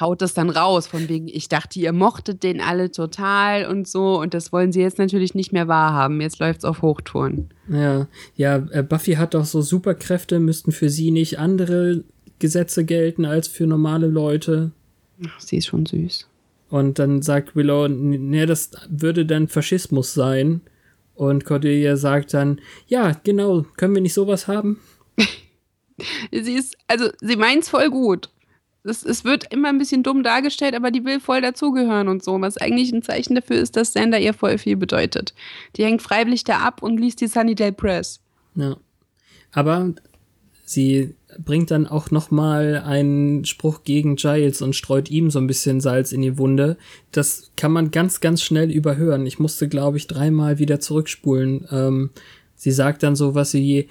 haut das dann raus, von wegen, ich dachte, ihr mochtet den alle total und so. Und das wollen sie jetzt natürlich nicht mehr wahrhaben. Jetzt läuft's auf Hochtouren. Ja, ja, äh, Buffy hat doch so Superkräfte, müssten für sie nicht andere Gesetze gelten als für normale Leute. Ach, sie ist schon süß. Und dann sagt Willow, ne, das würde dann Faschismus sein. Und Cordelia sagt dann, ja, genau, können wir nicht sowas haben? Sie ist, also sie meint's voll gut. Es, es wird immer ein bisschen dumm dargestellt, aber die will voll dazugehören und so, was eigentlich ein Zeichen dafür ist, dass Sander ihr voll viel bedeutet. Die hängt freiwillig da ab und liest die Sunnydale Press. Ja. Aber sie bringt dann auch noch mal einen Spruch gegen Giles und streut ihm so ein bisschen Salz in die Wunde. Das kann man ganz, ganz schnell überhören. Ich musste, glaube ich, dreimal wieder zurückspulen. Ähm, sie sagt dann so was wie,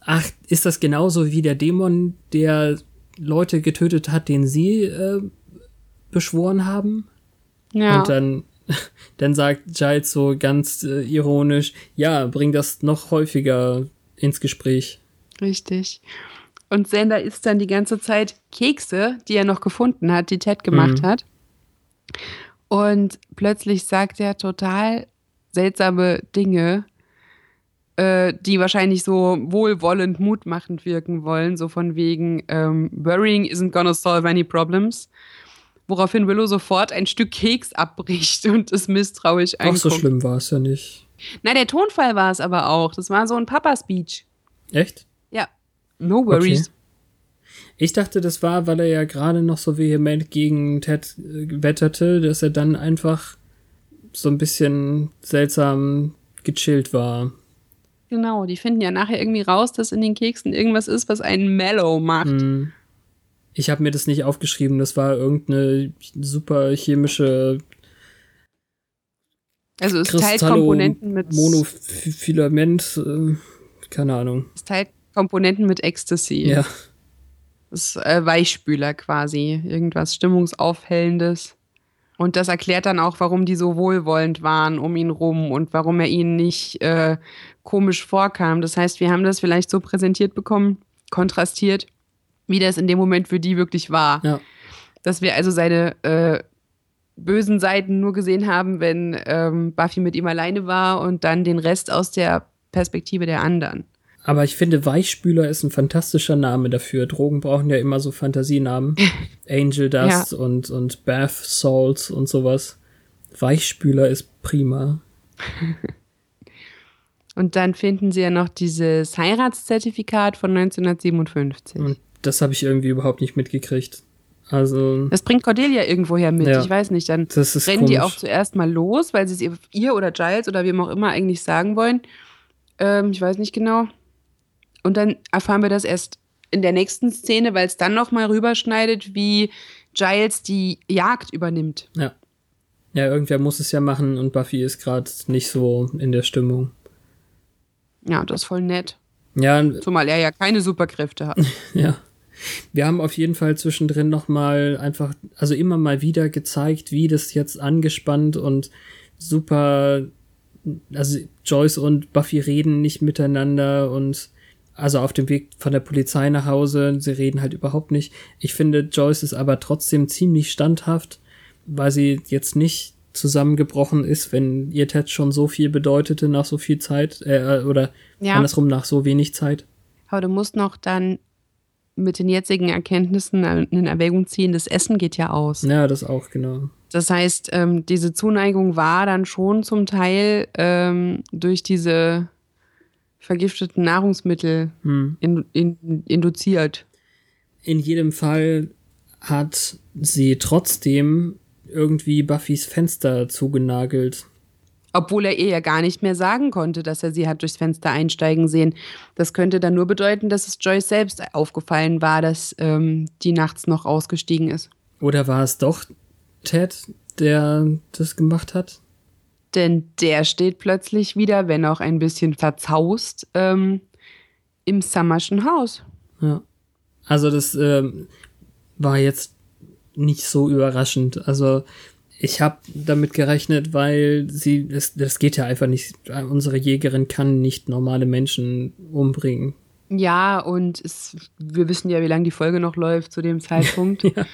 ach, ist das genauso wie der Dämon, der Leute getötet hat, den sie äh, beschworen haben? Ja. Und dann, dann sagt Giles so ganz äh, ironisch, ja, bring das noch häufiger ins Gespräch. Richtig. Und Sander isst dann die ganze Zeit Kekse, die er noch gefunden hat, die Ted gemacht Mhm. hat. Und plötzlich sagt er total seltsame Dinge, die wahrscheinlich so wohlwollend, mutmachend wirken wollen. So von wegen, ähm, Worrying isn't gonna solve any problems. Woraufhin Willow sofort ein Stück Keks abbricht und es misstrauisch Auch so anguckt. schlimm war es ja nicht. Na, der Tonfall war es aber auch. Das war so ein Papa-Speech. Echt? Ja. No worries. Okay. Ich dachte, das war, weil er ja gerade noch so vehement gegen Ted äh, wetterte, dass er dann einfach so ein bisschen seltsam gechillt war. Genau, die finden ja nachher irgendwie raus, dass in den Keksen irgendwas ist, was einen mellow macht. Hm. Ich habe mir das nicht aufgeschrieben, das war irgendeine super chemische Also es teilt Komponenten mit Monofilament, äh, keine Ahnung. es teilt Komponenten mit Ecstasy. Ja. Das ist äh, Weichspüler quasi, irgendwas stimmungsaufhellendes. Und das erklärt dann auch, warum die so wohlwollend waren um ihn rum und warum er ihnen nicht äh, komisch vorkam. Das heißt, wir haben das vielleicht so präsentiert bekommen, kontrastiert, wie das in dem Moment für die wirklich war. Ja. Dass wir also seine äh, bösen Seiten nur gesehen haben, wenn ähm, Buffy mit ihm alleine war und dann den Rest aus der Perspektive der anderen. Aber ich finde, Weichspüler ist ein fantastischer Name dafür. Drogen brauchen ja immer so Fantasienamen. Angel Dust und, und Bath Salts und sowas. Weichspüler ist prima. Und dann finden sie ja noch dieses Heiratszertifikat von 1957. Und das habe ich irgendwie überhaupt nicht mitgekriegt. Also, Das bringt Cordelia irgendwoher mit. Ja. Ich weiß nicht. Dann das ist rennen die komisch. auch zuerst mal los, weil sie es ihr, ihr oder Giles oder wem auch immer eigentlich sagen wollen. Ähm, ich weiß nicht genau. Und dann erfahren wir das erst in der nächsten Szene, weil es dann noch mal rüberschneidet, wie Giles die Jagd übernimmt. Ja. Ja, irgendwer muss es ja machen und Buffy ist gerade nicht so in der Stimmung. Ja, das ist voll nett. Ja, Zumal er ja keine Superkräfte hat. Ja. Wir haben auf jeden Fall zwischendrin noch mal einfach, also immer mal wieder gezeigt, wie das jetzt angespannt und super, also Joyce und Buffy reden nicht miteinander und also auf dem Weg von der Polizei nach Hause, sie reden halt überhaupt nicht. Ich finde, Joyce ist aber trotzdem ziemlich standhaft, weil sie jetzt nicht zusammengebrochen ist, wenn ihr Ted schon so viel bedeutete nach so viel Zeit, äh, oder Ja. andersrum nach so wenig Zeit. Aber du musst noch dann mit den jetzigen Erkenntnissen in Erwägung ziehen, das Essen geht ja aus. Ja, das auch, genau. Das heißt, ähm, diese Zuneigung war dann schon zum Teil ähm, durch diese vergifteten Nahrungsmittel Hm. in, in, induziert. In jedem Fall hat sie trotzdem irgendwie Buffys Fenster zugenagelt. Obwohl er ihr ja gar nicht mehr sagen konnte, dass er sie hat durchs Fenster einsteigen sehen. Das könnte dann nur bedeuten, dass es Joyce selbst aufgefallen war, dass ähm, die nachts noch ausgestiegen ist. Oder war es doch Ted, der das gemacht hat? Denn der steht plötzlich wieder, wenn auch ein bisschen verzaust, ähm, im Summerschen Haus. Ja. Also das ähm, war jetzt nicht so überraschend. Also ich habe damit gerechnet, weil sie, das, das geht ja einfach nicht. Unsere Jägerin kann nicht normale Menschen umbringen. Ja, und es, wir wissen ja, wie lange die Folge noch läuft zu dem Zeitpunkt. ja.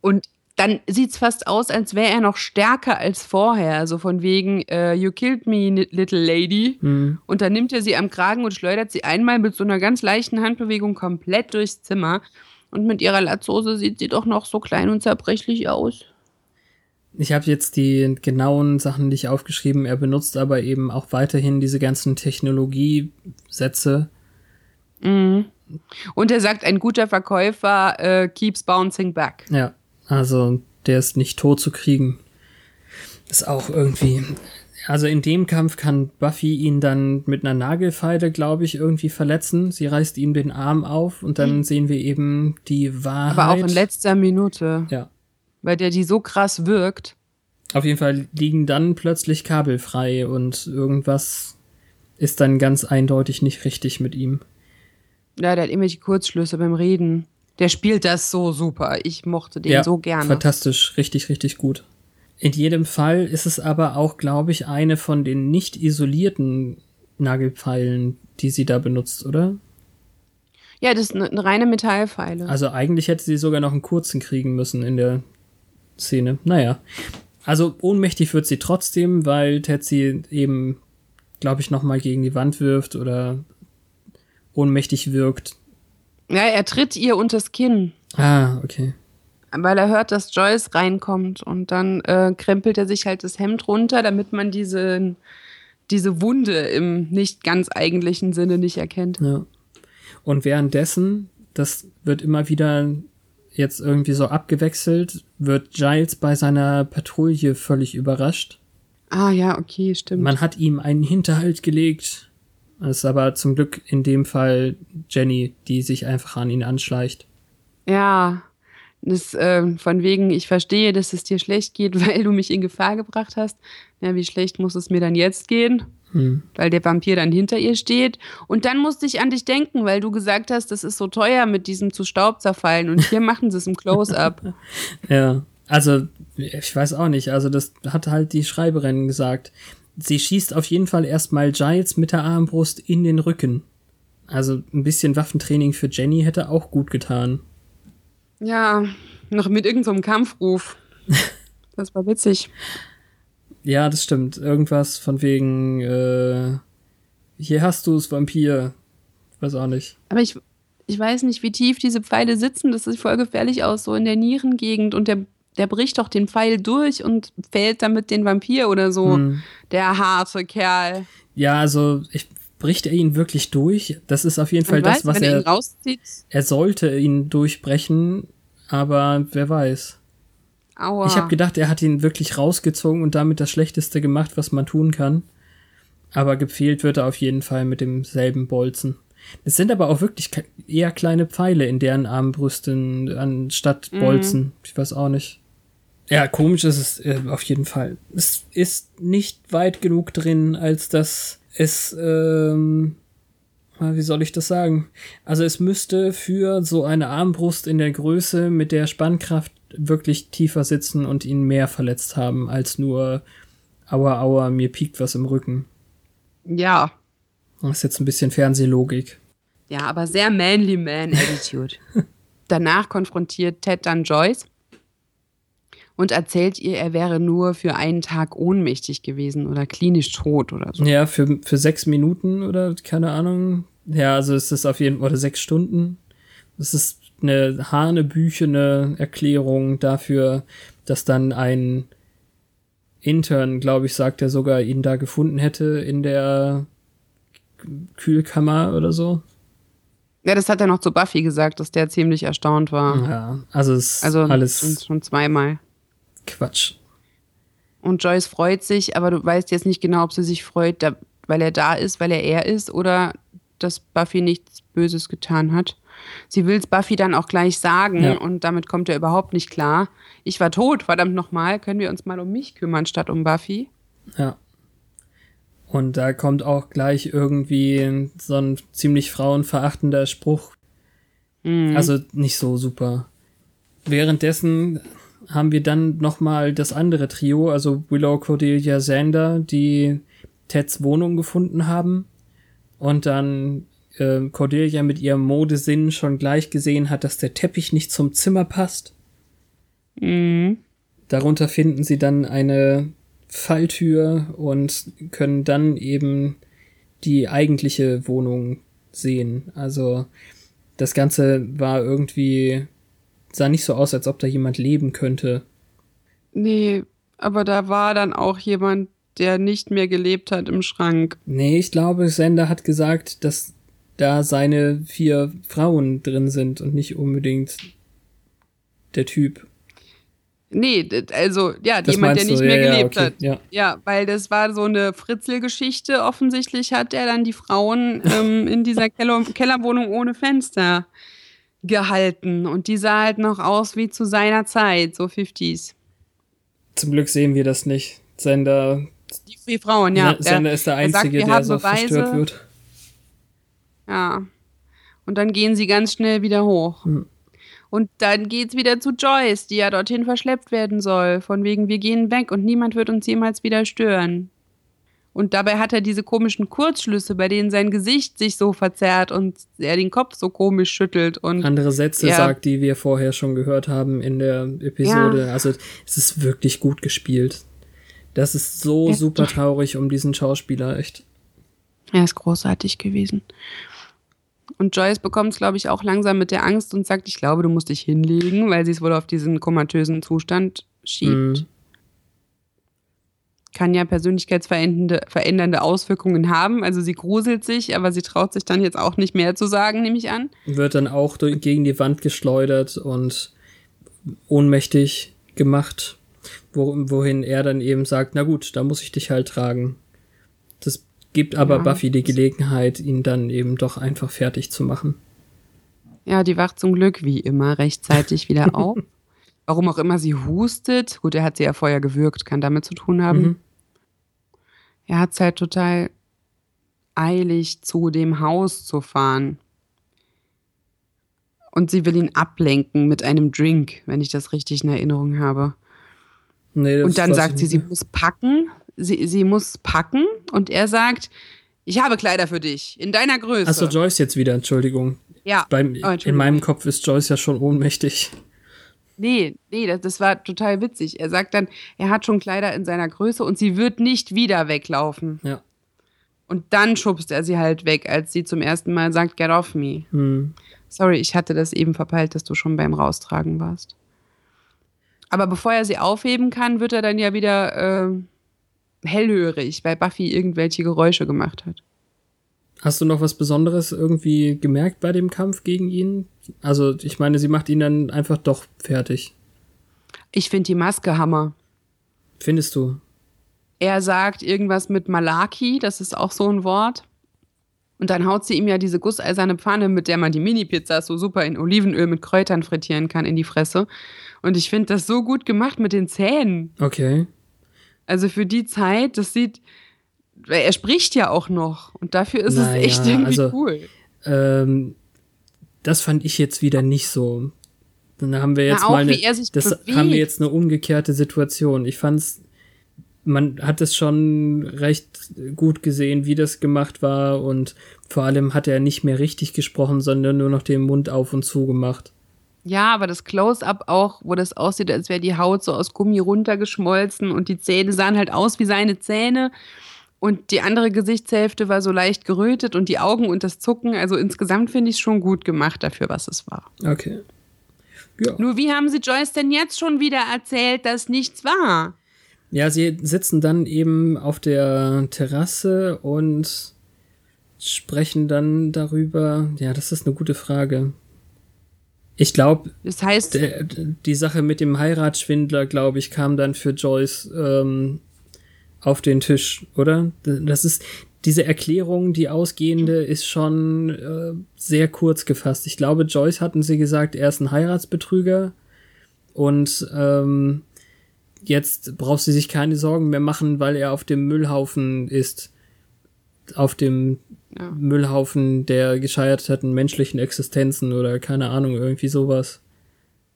Und dann sieht es fast aus, als wäre er noch stärker als vorher. Also von wegen, uh, you killed me, little lady. Mhm. Und dann nimmt er sie am Kragen und schleudert sie einmal mit so einer ganz leichten Handbewegung komplett durchs Zimmer. Und mit ihrer Latzhose sieht sie doch noch so klein und zerbrechlich aus. Ich habe jetzt die genauen Sachen nicht aufgeschrieben. Er benutzt aber eben auch weiterhin diese ganzen Technologiesätze. Mhm. Und er sagt, ein guter Verkäufer äh, keeps bouncing back. Ja. Also der ist nicht tot zu kriegen. Ist auch irgendwie. Also in dem Kampf kann Buffy ihn dann mit einer Nagelfeile, glaube ich, irgendwie verletzen. Sie reißt ihm den Arm auf und dann mhm. sehen wir eben die Wahrheit. Aber auch in letzter Minute. Ja. Weil der die so krass wirkt. Auf jeden Fall liegen dann plötzlich Kabel frei und irgendwas ist dann ganz eindeutig nicht richtig mit ihm. Ja, der hat irgendwelche Kurzschlüsse beim Reden. Der spielt das so super. Ich mochte den ja, so gerne. Fantastisch, richtig, richtig gut. In jedem Fall ist es aber auch, glaube ich, eine von den nicht isolierten Nagelpfeilen, die sie da benutzt, oder? Ja, das ist eine, eine reine Metallpfeile. Also eigentlich hätte sie sogar noch einen kurzen kriegen müssen in der Szene. Naja. Also ohnmächtig wird sie trotzdem, weil Ted sie eben, glaube ich, nochmal gegen die Wand wirft oder ohnmächtig wirkt. Ja, er tritt ihr unters Kinn. Ah, okay. Weil er hört, dass Joyce reinkommt und dann äh, krempelt er sich halt das Hemd runter, damit man diese, diese Wunde im nicht ganz eigentlichen Sinne nicht erkennt. Ja. Und währenddessen, das wird immer wieder jetzt irgendwie so abgewechselt, wird Giles bei seiner Patrouille völlig überrascht. Ah ja, okay, stimmt. Man hat ihm einen Hinterhalt gelegt es ist aber zum Glück in dem Fall Jenny, die sich einfach an ihn anschleicht. Ja, das, äh, von wegen, ich verstehe, dass es dir schlecht geht, weil du mich in Gefahr gebracht hast. Ja, wie schlecht muss es mir dann jetzt gehen? Hm. Weil der Vampir dann hinter ihr steht. Und dann musste ich an dich denken, weil du gesagt hast, das ist so teuer mit diesem zu Staub zerfallen. Und hier machen sie es im Close-Up. ja, also ich weiß auch nicht. Also das hat halt die Schreiberin gesagt sie schießt auf jeden Fall erstmal Giles mit der Armbrust in den Rücken. Also ein bisschen Waffentraining für Jenny hätte auch gut getan. Ja, noch mit irgendeinem so Kampfruf. Das war witzig. ja, das stimmt. Irgendwas von wegen, äh, hier hast du es, Vampir. Ich weiß auch nicht. Aber ich, ich weiß nicht, wie tief diese Pfeile sitzen. Das sieht voll gefährlich aus, so in der Nierengegend. Und der der bricht doch den Pfeil durch und fällt damit den Vampir oder so. Hm. Der harte Kerl. Ja, also ich bricht er ihn wirklich durch. Das ist auf jeden Fall das, was er. Er, rauszieht. er sollte ihn durchbrechen, aber wer weiß. Aua. Ich habe gedacht, er hat ihn wirklich rausgezogen und damit das Schlechteste gemacht, was man tun kann. Aber gefehlt wird er auf jeden Fall mit demselben Bolzen. Es sind aber auch wirklich eher kleine Pfeile in deren Armbrüsten anstatt mhm. Bolzen. Mhm. Ich weiß auch nicht. Ja, komisch ist es äh, auf jeden Fall. Es ist nicht weit genug drin, als dass es, ähm, wie soll ich das sagen? Also es müsste für so eine Armbrust in der Größe mit der Spannkraft wirklich tiefer sitzen und ihn mehr verletzt haben, als nur Aua, aua, mir piekt was im Rücken. Ja. Das ist jetzt ein bisschen Fernsehlogik. Ja, aber sehr manly man Attitude. Danach konfrontiert Ted dann Joyce und erzählt ihr, er wäre nur für einen Tag ohnmächtig gewesen oder klinisch tot oder so. Ja, für, für sechs Minuten oder keine Ahnung. Ja, also es ist auf jeden Fall, oder sechs Stunden. Das ist eine hanebüchene Erklärung dafür, dass dann ein Intern, glaube ich, sagt er sogar, ihn da gefunden hätte in der Kühlkammer oder so. Ja, das hat er noch zu Buffy gesagt, dass der ziemlich erstaunt war. Ja, also es ist also alles schon zweimal. Quatsch. Und Joyce freut sich, aber du weißt jetzt nicht genau, ob sie sich freut, da, weil er da ist, weil er er ist oder dass Buffy nichts Böses getan hat. sie will es Buffy dann auch gleich sagen Ja. und damit kommt er überhaupt nicht klar. Ich war tot, verdammt nochmal. Können wir uns mal um mich kümmern statt um Buffy? Ja. Und da kommt auch gleich irgendwie so ein ziemlich frauenverachtender Spruch. Also nicht so super. Währenddessen haben wir dann nochmal das andere Trio, also Willow, Cordelia, Xander, die Teds Wohnung gefunden haben. Und dann äh, Cordelia mit ihrem Modesinn schon gleich gesehen hat, dass der Teppich nicht zum Zimmer passt. Mhm. Darunter finden sie dann eine Falltür und können dann eben die eigentliche Wohnung sehen. Also das Ganze war irgendwie, sah nicht so aus, als ob da jemand leben könnte. Nee, aber da war dann auch jemand, der nicht mehr gelebt hat im Schrank. Nee, ich glaube, Sender hat gesagt, dass da seine vier Frauen drin sind und nicht unbedingt der Typ. Nee, also ja, Das jemand, der nicht du? mehr Ja, ja, gelebt okay, hat. ja. Ja, weil das war so eine Fritzel-Geschichte. Offensichtlich hat er dann die Frauen ähm, in dieser Keller Kellerwohnung ohne Fenster gehalten. Und die sah halt noch aus wie zu seiner Zeit, so 50s. Zum Glück sehen wir das nicht. Sender, Die vier Frauen, ja. Sender ist der er sagt, Einzige, wir der so Beweise. verstört wird. Ja. Und dann gehen sie ganz schnell wieder hoch. Hm. Und dann geht's wieder zu Joyce, die ja dorthin verschleppt werden soll. Von wegen, wir gehen weg und niemand wird uns jemals wieder stören. Und dabei hat er diese komischen Kurzschlüsse, bei denen sein Gesicht sich so verzerrt und er den Kopf so komisch schüttelt. Und andere Sätze Ja. sagt, die wir vorher schon gehört haben in der Episode. Also es ist wirklich gut gespielt. Das ist so Ja. super traurig um diesen Schauspieler, echt. er ist großartig gewesen. Und Joyce bekommt es, glaube ich, auch langsam mit der Angst und sagt, ich glaube, du musst dich hinlegen, weil sie es wohl auf diesen komatösen Zustand schiebt. Mhm. Kann ja persönlichkeitsverändernde verändernde Auswirkungen haben. Also sie gruselt sich, aber sie traut sich dann jetzt auch nicht mehr zu sagen, nehme ich an. Wird dann auch durch, gegen die Wand geschleudert und ohnmächtig gemacht. Wo, wohin er dann eben sagt, na gut, da muss ich dich halt tragen. Das gibt aber Ja. Buffy die Gelegenheit, ihn dann eben doch einfach fertig zu machen. Ja, die wacht zum Glück wie immer rechtzeitig wieder auf. Warum auch immer sie hustet. Gut, er hat sie ja vorher gewürgt, kann damit zu tun haben. Mhm. Er hat es halt total eilig, zu dem Haus zu fahren. Und sie will ihn ablenken mit einem Drink, wenn ich das richtig in Erinnerung habe. Nee, Und dann sagt sie, sie muss packen. Sie, sie muss packen. Und er sagt, ich habe Kleider für dich. In deiner Größe. Achso, Joyce jetzt wieder, Entschuldigung. ja. Beim, Oh, in Entschuldigung. meinem Kopf ist Joyce ja schon ohnmächtig. Nee, nee, das, das war total witzig. Er sagt dann, er hat schon Kleider in seiner Größe und sie wird nicht wieder weglaufen. Ja. Und dann schubst er sie halt weg, als sie zum ersten Mal sagt, get off me. Hm. Sorry, ich hatte das eben verpeilt, dass du schon beim Raustragen warst. Aber bevor er sie aufheben kann, wird er dann ja wieder äh, hellhörig, weil Buffy irgendwelche Geräusche gemacht hat. Hast du noch was Besonderes irgendwie gemerkt bei dem Kampf gegen ihn? Also, ich meine, sie macht ihn dann einfach doch fertig. Ich finde die Maske Hammer. Findest du? Er sagt irgendwas mit Malaki, das ist auch so ein Wort. Und dann haut sie ihm ja diese gusseiserne Pfanne, mit der man die Mini-Pizzas so super in Olivenöl mit Kräutern frittieren kann, in die Fresse. Und ich finde das so gut gemacht mit den Zähnen. Okay. Also für die Zeit, das sieht. Er spricht ja auch noch. Und dafür ist Naja, es echt irgendwie also- cool. Ähm, das fand ich jetzt wieder nicht so. Dann haben wir jetzt auch mal eine, das bewegt. haben wir jetzt eine umgekehrte Situation. Ich fand's, man hat es schon recht gut gesehen, wie das gemacht war und vor allem hat er nicht mehr richtig gesprochen, sondern nur noch den Mund auf und zu gemacht. Ja, aber das Close-up auch, wo das aussieht, als wäre die Haut so aus Gummi runtergeschmolzen und die Zähne sahen halt aus wie seine Zähne. Und die andere Gesichtshälfte war so leicht gerötet und die Augen und das Zucken. Also insgesamt finde ich es schon gut gemacht dafür, was es war. Okay. Ja. Nur wie haben sie Joyce denn jetzt schon wieder erzählt, dass nichts war? Ja, sie sitzen dann eben auf der Terrasse und sprechen dann darüber. Ja, das ist eine gute Frage. Ich glaube, Das heißt, der- die Sache mit dem Heiratsschwindler, glaube ich, kam dann für Joyce ähm, auf den Tisch, oder? Das ist diese Erklärung, die ausgehende, ist schon äh, sehr kurz gefasst. Ich glaube, Joyce hatten sie gesagt, er ist ein Heiratsbetrüger und ähm, jetzt braucht sie sich keine Sorgen mehr machen, weil er auf dem Müllhaufen ist. Auf dem ja. Müllhaufen der gescheiterten menschlichen Existenzen oder keine Ahnung, irgendwie sowas.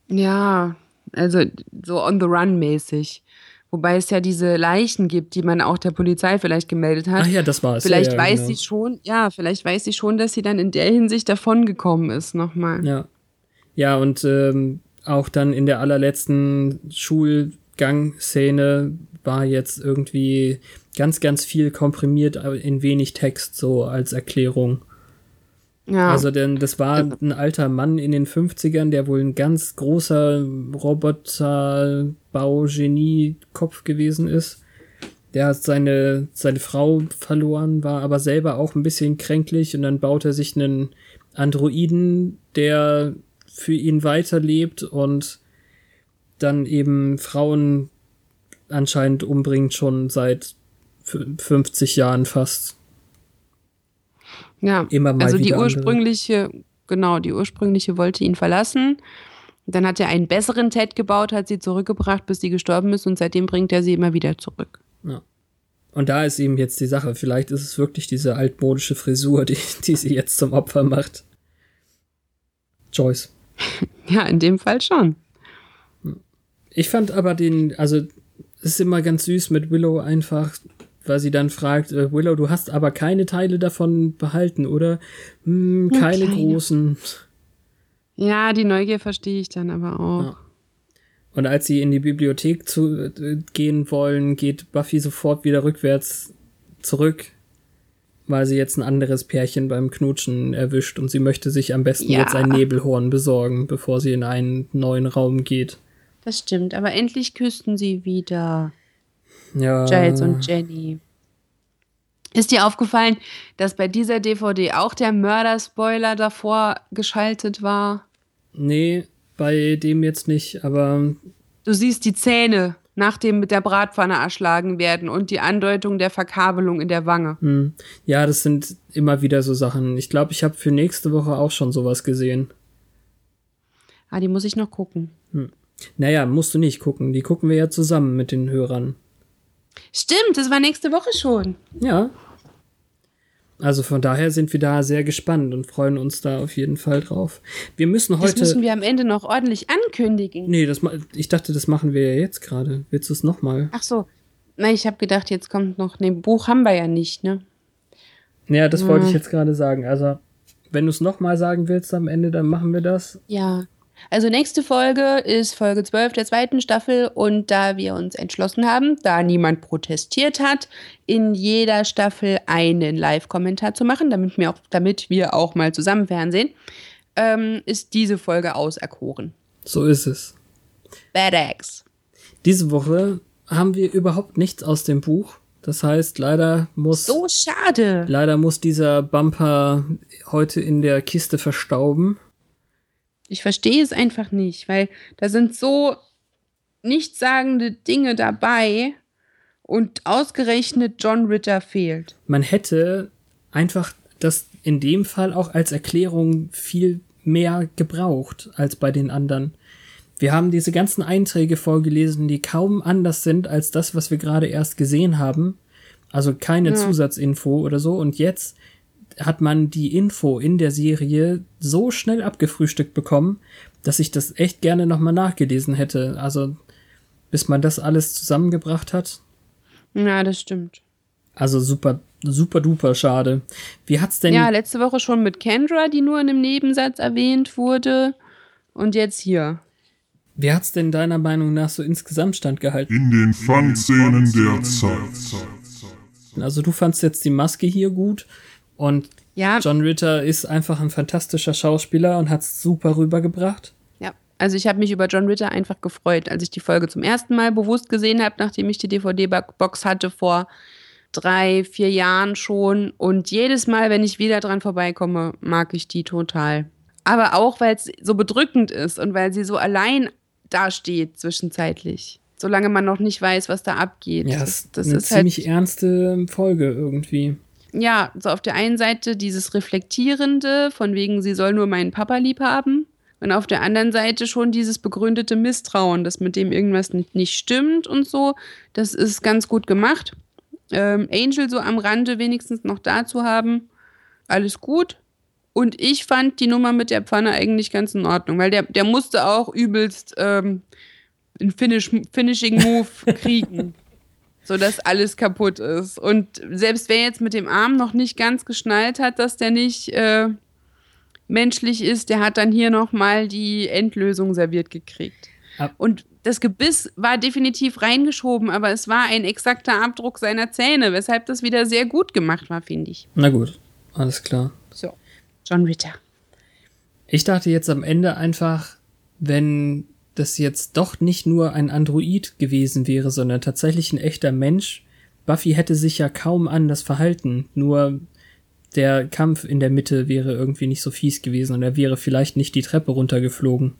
Ja, also so on the run mäßig. Wobei es ja diese Leichen gibt, die man auch der Polizei vielleicht gemeldet hat. Ach ja, das war es. Vielleicht ja, ja, weiß genau. sie schon, ja, vielleicht weiß sie schon, dass sie dann in der Hinsicht davongekommen ist, nochmal. Ja. Ja, und ähm, auch dann in der allerletzten Schulgangszene war jetzt irgendwie ganz, ganz viel komprimiert in wenig Text, so als Erklärung. Ja. Also denn das war ein alter Mann in den 50ern, der wohl ein ganz großer Roboterbau-Genie-Kopf gewesen ist. Der hat seine, seine Frau verloren, war aber selber auch ein bisschen kränklich und dann baut er sich einen Androiden, der für ihn weiterlebt und dann eben Frauen anscheinend umbringt schon seit 50 Jahren fast. Ja, immer mal also die ursprüngliche, andere. genau, die ursprüngliche wollte ihn verlassen. Dann hat er einen besseren Ted gebaut, hat sie zurückgebracht, bis sie gestorben ist und seitdem bringt er sie immer wieder zurück. Ja. Und da ist eben jetzt die Sache. Vielleicht ist es wirklich diese altmodische Frisur, die, die sie jetzt zum Opfer macht. Joyce. ja, in dem Fall schon. Ich fand aber den, also es ist immer ganz süß mit Willow einfach weil sie dann fragt, äh, Willow, du hast aber keine Teile davon behalten, oder? Hm, keine Kleine. großen. Ja, die Neugier verstehe ich dann aber auch. Ja. Und als sie in die Bibliothek zu äh, gehen wollen, geht Buffy sofort wieder rückwärts zurück, weil sie jetzt ein anderes Pärchen beim Knutschen erwischt und sie möchte sich am besten ja. jetzt ein Nebelhorn besorgen, bevor sie in einen neuen Raum geht. Das stimmt, aber endlich küssten sie wieder. Ja. Giles und Jenny. Ist dir aufgefallen, dass bei dieser DVD auch der Mörder-Spoiler davor geschaltet war? Nee, bei dem jetzt nicht, aber. Du siehst die Zähne, nachdem mit der Bratpfanne erschlagen werden und die Andeutung der Verkabelung in der Wange. Hm. Ja, das sind immer wieder so Sachen. Ich glaube, ich habe für nächste Woche auch schon sowas gesehen. Ah, die muss ich noch gucken. Hm. Naja, musst du nicht gucken. Die gucken wir ja zusammen mit den Hörern. Stimmt, das war nächste Woche schon. Ja. Also von daher sind wir da sehr gespannt und freuen uns da auf jeden Fall drauf. Wir müssen heute. Das müssen wir am Ende noch ordentlich ankündigen. Nee, das, ich dachte, das machen wir ja jetzt gerade. Willst du es nochmal? Ach so. Nein, ich habe gedacht, jetzt kommt noch. Ne, Buch haben wir ja nicht, ne? Ja, das hm. wollte ich jetzt gerade sagen. Also, wenn du es nochmal sagen willst am Ende, dann machen wir das. Ja. Also nächste Folge ist Folge 12 der zweiten Staffel und da wir uns entschlossen haben, da niemand protestiert hat, in jeder Staffel einen Live-Kommentar zu machen, damit wir, auch, damit wir auch mal zusammen fernsehen, ähm, ist diese Folge auserkoren. So ist es. Bad Eggs. Diese Woche haben wir überhaupt nichts aus dem Buch. Das heißt, leider muss. So schade. Leider muss dieser Bumper heute in der Kiste verstauben. Ich verstehe es einfach nicht, weil da sind so nichtssagende Dinge dabei und ausgerechnet John Ritter fehlt. Man hätte einfach das in dem Fall auch als Erklärung viel mehr gebraucht als bei den anderen. Wir haben diese ganzen Einträge vorgelesen, die kaum anders sind als das, was wir gerade erst gesehen haben. Also keine ja. Zusatzinfo oder so. Und jetzt hat man die Info in der Serie so schnell abgefrühstückt bekommen, dass ich das echt gerne nochmal nachgelesen hätte. Also, bis man das alles zusammengebracht hat. Ja, das stimmt. Also super, super duper schade. Wie hat's denn. Ja, letzte Woche schon mit Kendra, die nur in einem Nebensatz erwähnt wurde. Und jetzt hier. Wie hat's denn deiner Meinung nach so insgesamt standgehalten? In den Fun-Szenen der Zeit. Also du fandst jetzt die Maske hier gut und ja. John Ritter ist einfach ein fantastischer Schauspieler und hat es super rübergebracht. Ja, also ich habe mich über John Ritter einfach gefreut, als ich die Folge zum ersten Mal bewusst gesehen habe, nachdem ich die DVD-Box hatte vor drei, vier Jahren schon. Und jedes Mal, wenn ich wieder dran vorbeikomme, mag ich die total. Aber auch, weil es so bedrückend ist und weil sie so allein dasteht zwischenzeitlich. Solange man noch nicht weiß, was da abgeht. Ja, das, das eine ist halt ziemlich ernste Folge irgendwie. Ja, so auf der einen Seite dieses Reflektierende, von wegen, sie soll nur meinen Papa lieb haben. Und auf der anderen Seite schon dieses begründete Misstrauen, dass mit dem irgendwas nicht, nicht stimmt und so. Das ist ganz gut gemacht. Ähm, Angel so am Rande wenigstens noch da zu haben, alles gut. Und ich fand die Nummer mit der Pfanne eigentlich ganz in Ordnung, weil der, der musste auch übelst ähm, einen Finish, Finishing Move kriegen, sodass alles kaputt ist. Und selbst wer jetzt mit dem Arm noch nicht ganz geschnallt hat, dass der nicht äh, menschlich ist, der hat dann hier nochmal die Endlösung serviert gekriegt. Ab- Und das Gebiss war definitiv reingeschoben, aber es war ein exakter Abdruck seiner Zähne, weshalb das wieder sehr gut gemacht war, finde ich. Na gut, alles klar. So. John Ritter. Ich dachte jetzt am Ende einfach, wenn das jetzt doch nicht nur ein Android gewesen wäre, sondern tatsächlich ein echter Mensch, Buffy hätte sich ja kaum anders verhalten. Nur der Kampf in der Mitte wäre irgendwie nicht so fies gewesen und er wäre vielleicht nicht die Treppe runtergeflogen.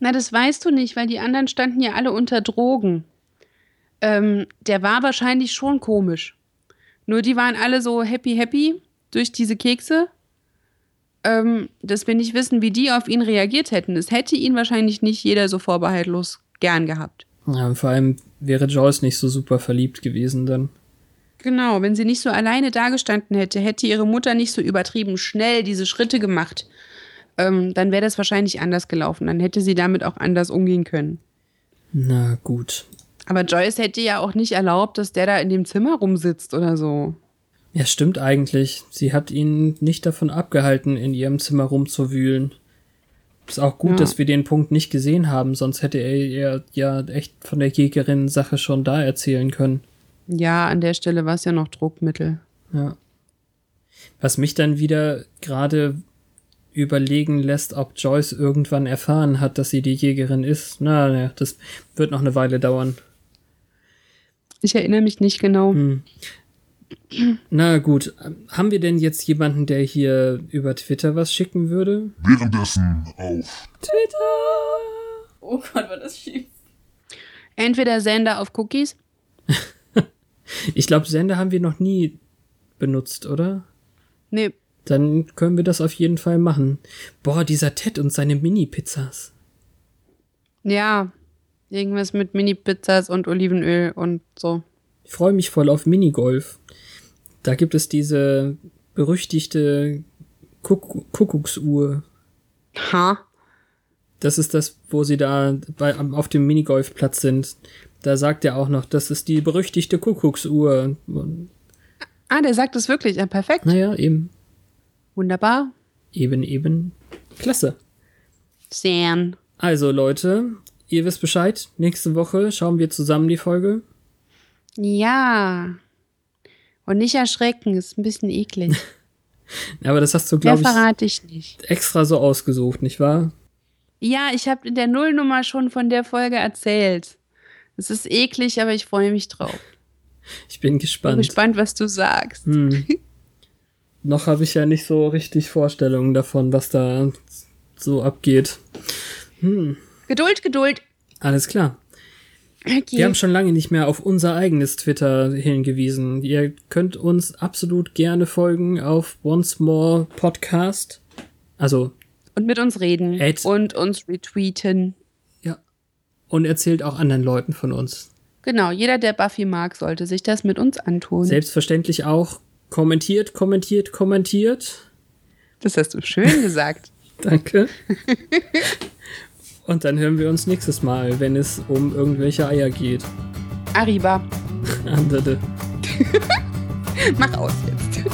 Na, das weißt du nicht, weil die anderen standen ja alle unter Drogen. Ähm, der war wahrscheinlich schon komisch. Nur die waren alle so happy, happy durch diese Kekse. Ähm, dass wir nicht wissen, wie die auf ihn reagiert hätten. Es hätte ihn wahrscheinlich nicht jeder so vorbehaltlos gern gehabt. Ja, und vor allem wäre Joyce nicht so super verliebt gewesen dann. Genau, wenn sie nicht so alleine dagestanden hätte, hätte ihre Mutter nicht so übertrieben schnell diese Schritte gemacht, ähm, dann wäre das wahrscheinlich anders gelaufen. Dann hätte sie damit auch anders umgehen können. Na gut. Aber Joyce hätte ja auch nicht erlaubt, dass der da in dem Zimmer rumsitzt oder so. Ja, stimmt eigentlich. Sie hat ihn nicht davon abgehalten, in ihrem Zimmer rumzuwühlen. Ist auch gut, Ja. dass wir den Punkt nicht gesehen haben, sonst hätte er ihr ja echt von der Jägerin-Sache schon da erzählen können. Ja, an der Stelle war es ja noch Druckmittel. Ja. Was mich dann wieder gerade überlegen lässt, ob Joyce irgendwann erfahren hat, dass sie die Jägerin ist. Na, na, das wird noch eine Weile dauern. Ich erinnere mich nicht genau. Hm. Na gut, haben wir denn jetzt jemanden, der hier über Twitter was schicken würde? Währenddessen auf Oh Gott, war das schief. Entweder Sender auf Cookies. Ich glaube, Sender haben wir noch nie benutzt, oder? Nee, Dann können wir das auf jeden Fall machen. Boah, dieser Ted und seine Mini-Pizzas. ja. Irgendwas mit Mini-Pizzas und Olivenöl und so. Ich freue mich voll auf Minigolf. Da gibt es diese berüchtigte Kuck Kuckucksuhr. Ha. Das ist das, wo sie da bei, auf dem Minigolfplatz sind. Da sagt er auch noch, das ist die berüchtigte Kuckucksuhr. Ah, der sagt es wirklich. Ja, perfekt. naja, eben, Wunderbar. eben, eben. Klasse. Sehr. Also Leute, ihr wisst Bescheid. Nächste Woche schauen wir zusammen die Folge. Ja. Und nicht erschrecken, ist ein bisschen eklig. Aber das hast du, glaube ich, verrate ich nicht. extra so ausgesucht, nicht wahr? Ja, ich habe in der Nullnummer schon von der Folge erzählt. Es ist eklig, aber ich freue mich drauf. Ich bin Bin gespannt. gespannt, was du sagst. Hm. Noch habe ich ja nicht so richtig Vorstellungen davon, was da so abgeht. Geduld, Geduld. Alles klar. Okay. Wir haben schon lange nicht mehr auf unser eigenes Twitter hingewiesen. Ihr könnt uns absolut gerne folgen auf Once More Podcast. Also, und mit uns reden. Ed. Und uns retweeten. ja. Und erzählt auch anderen Leuten von uns. Genau, jeder, der Buffy mag, sollte sich das mit uns antun. Selbstverständlich auch kommentiert, kommentiert, kommentiert. Das hast du schön gesagt. Danke. Und dann hören wir uns nächstes Mal, wenn es um irgendwelche Eier geht. Arriba, Andere. mach aus jetzt.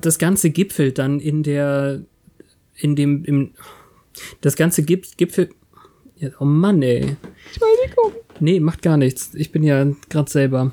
Das Ganze gipfelt dann in der, in dem, im, das Ganze gibt, gipfel, ja, oh Mann, ey. Entschuldigung. Nee, macht gar nichts. Ich bin ja grad selber.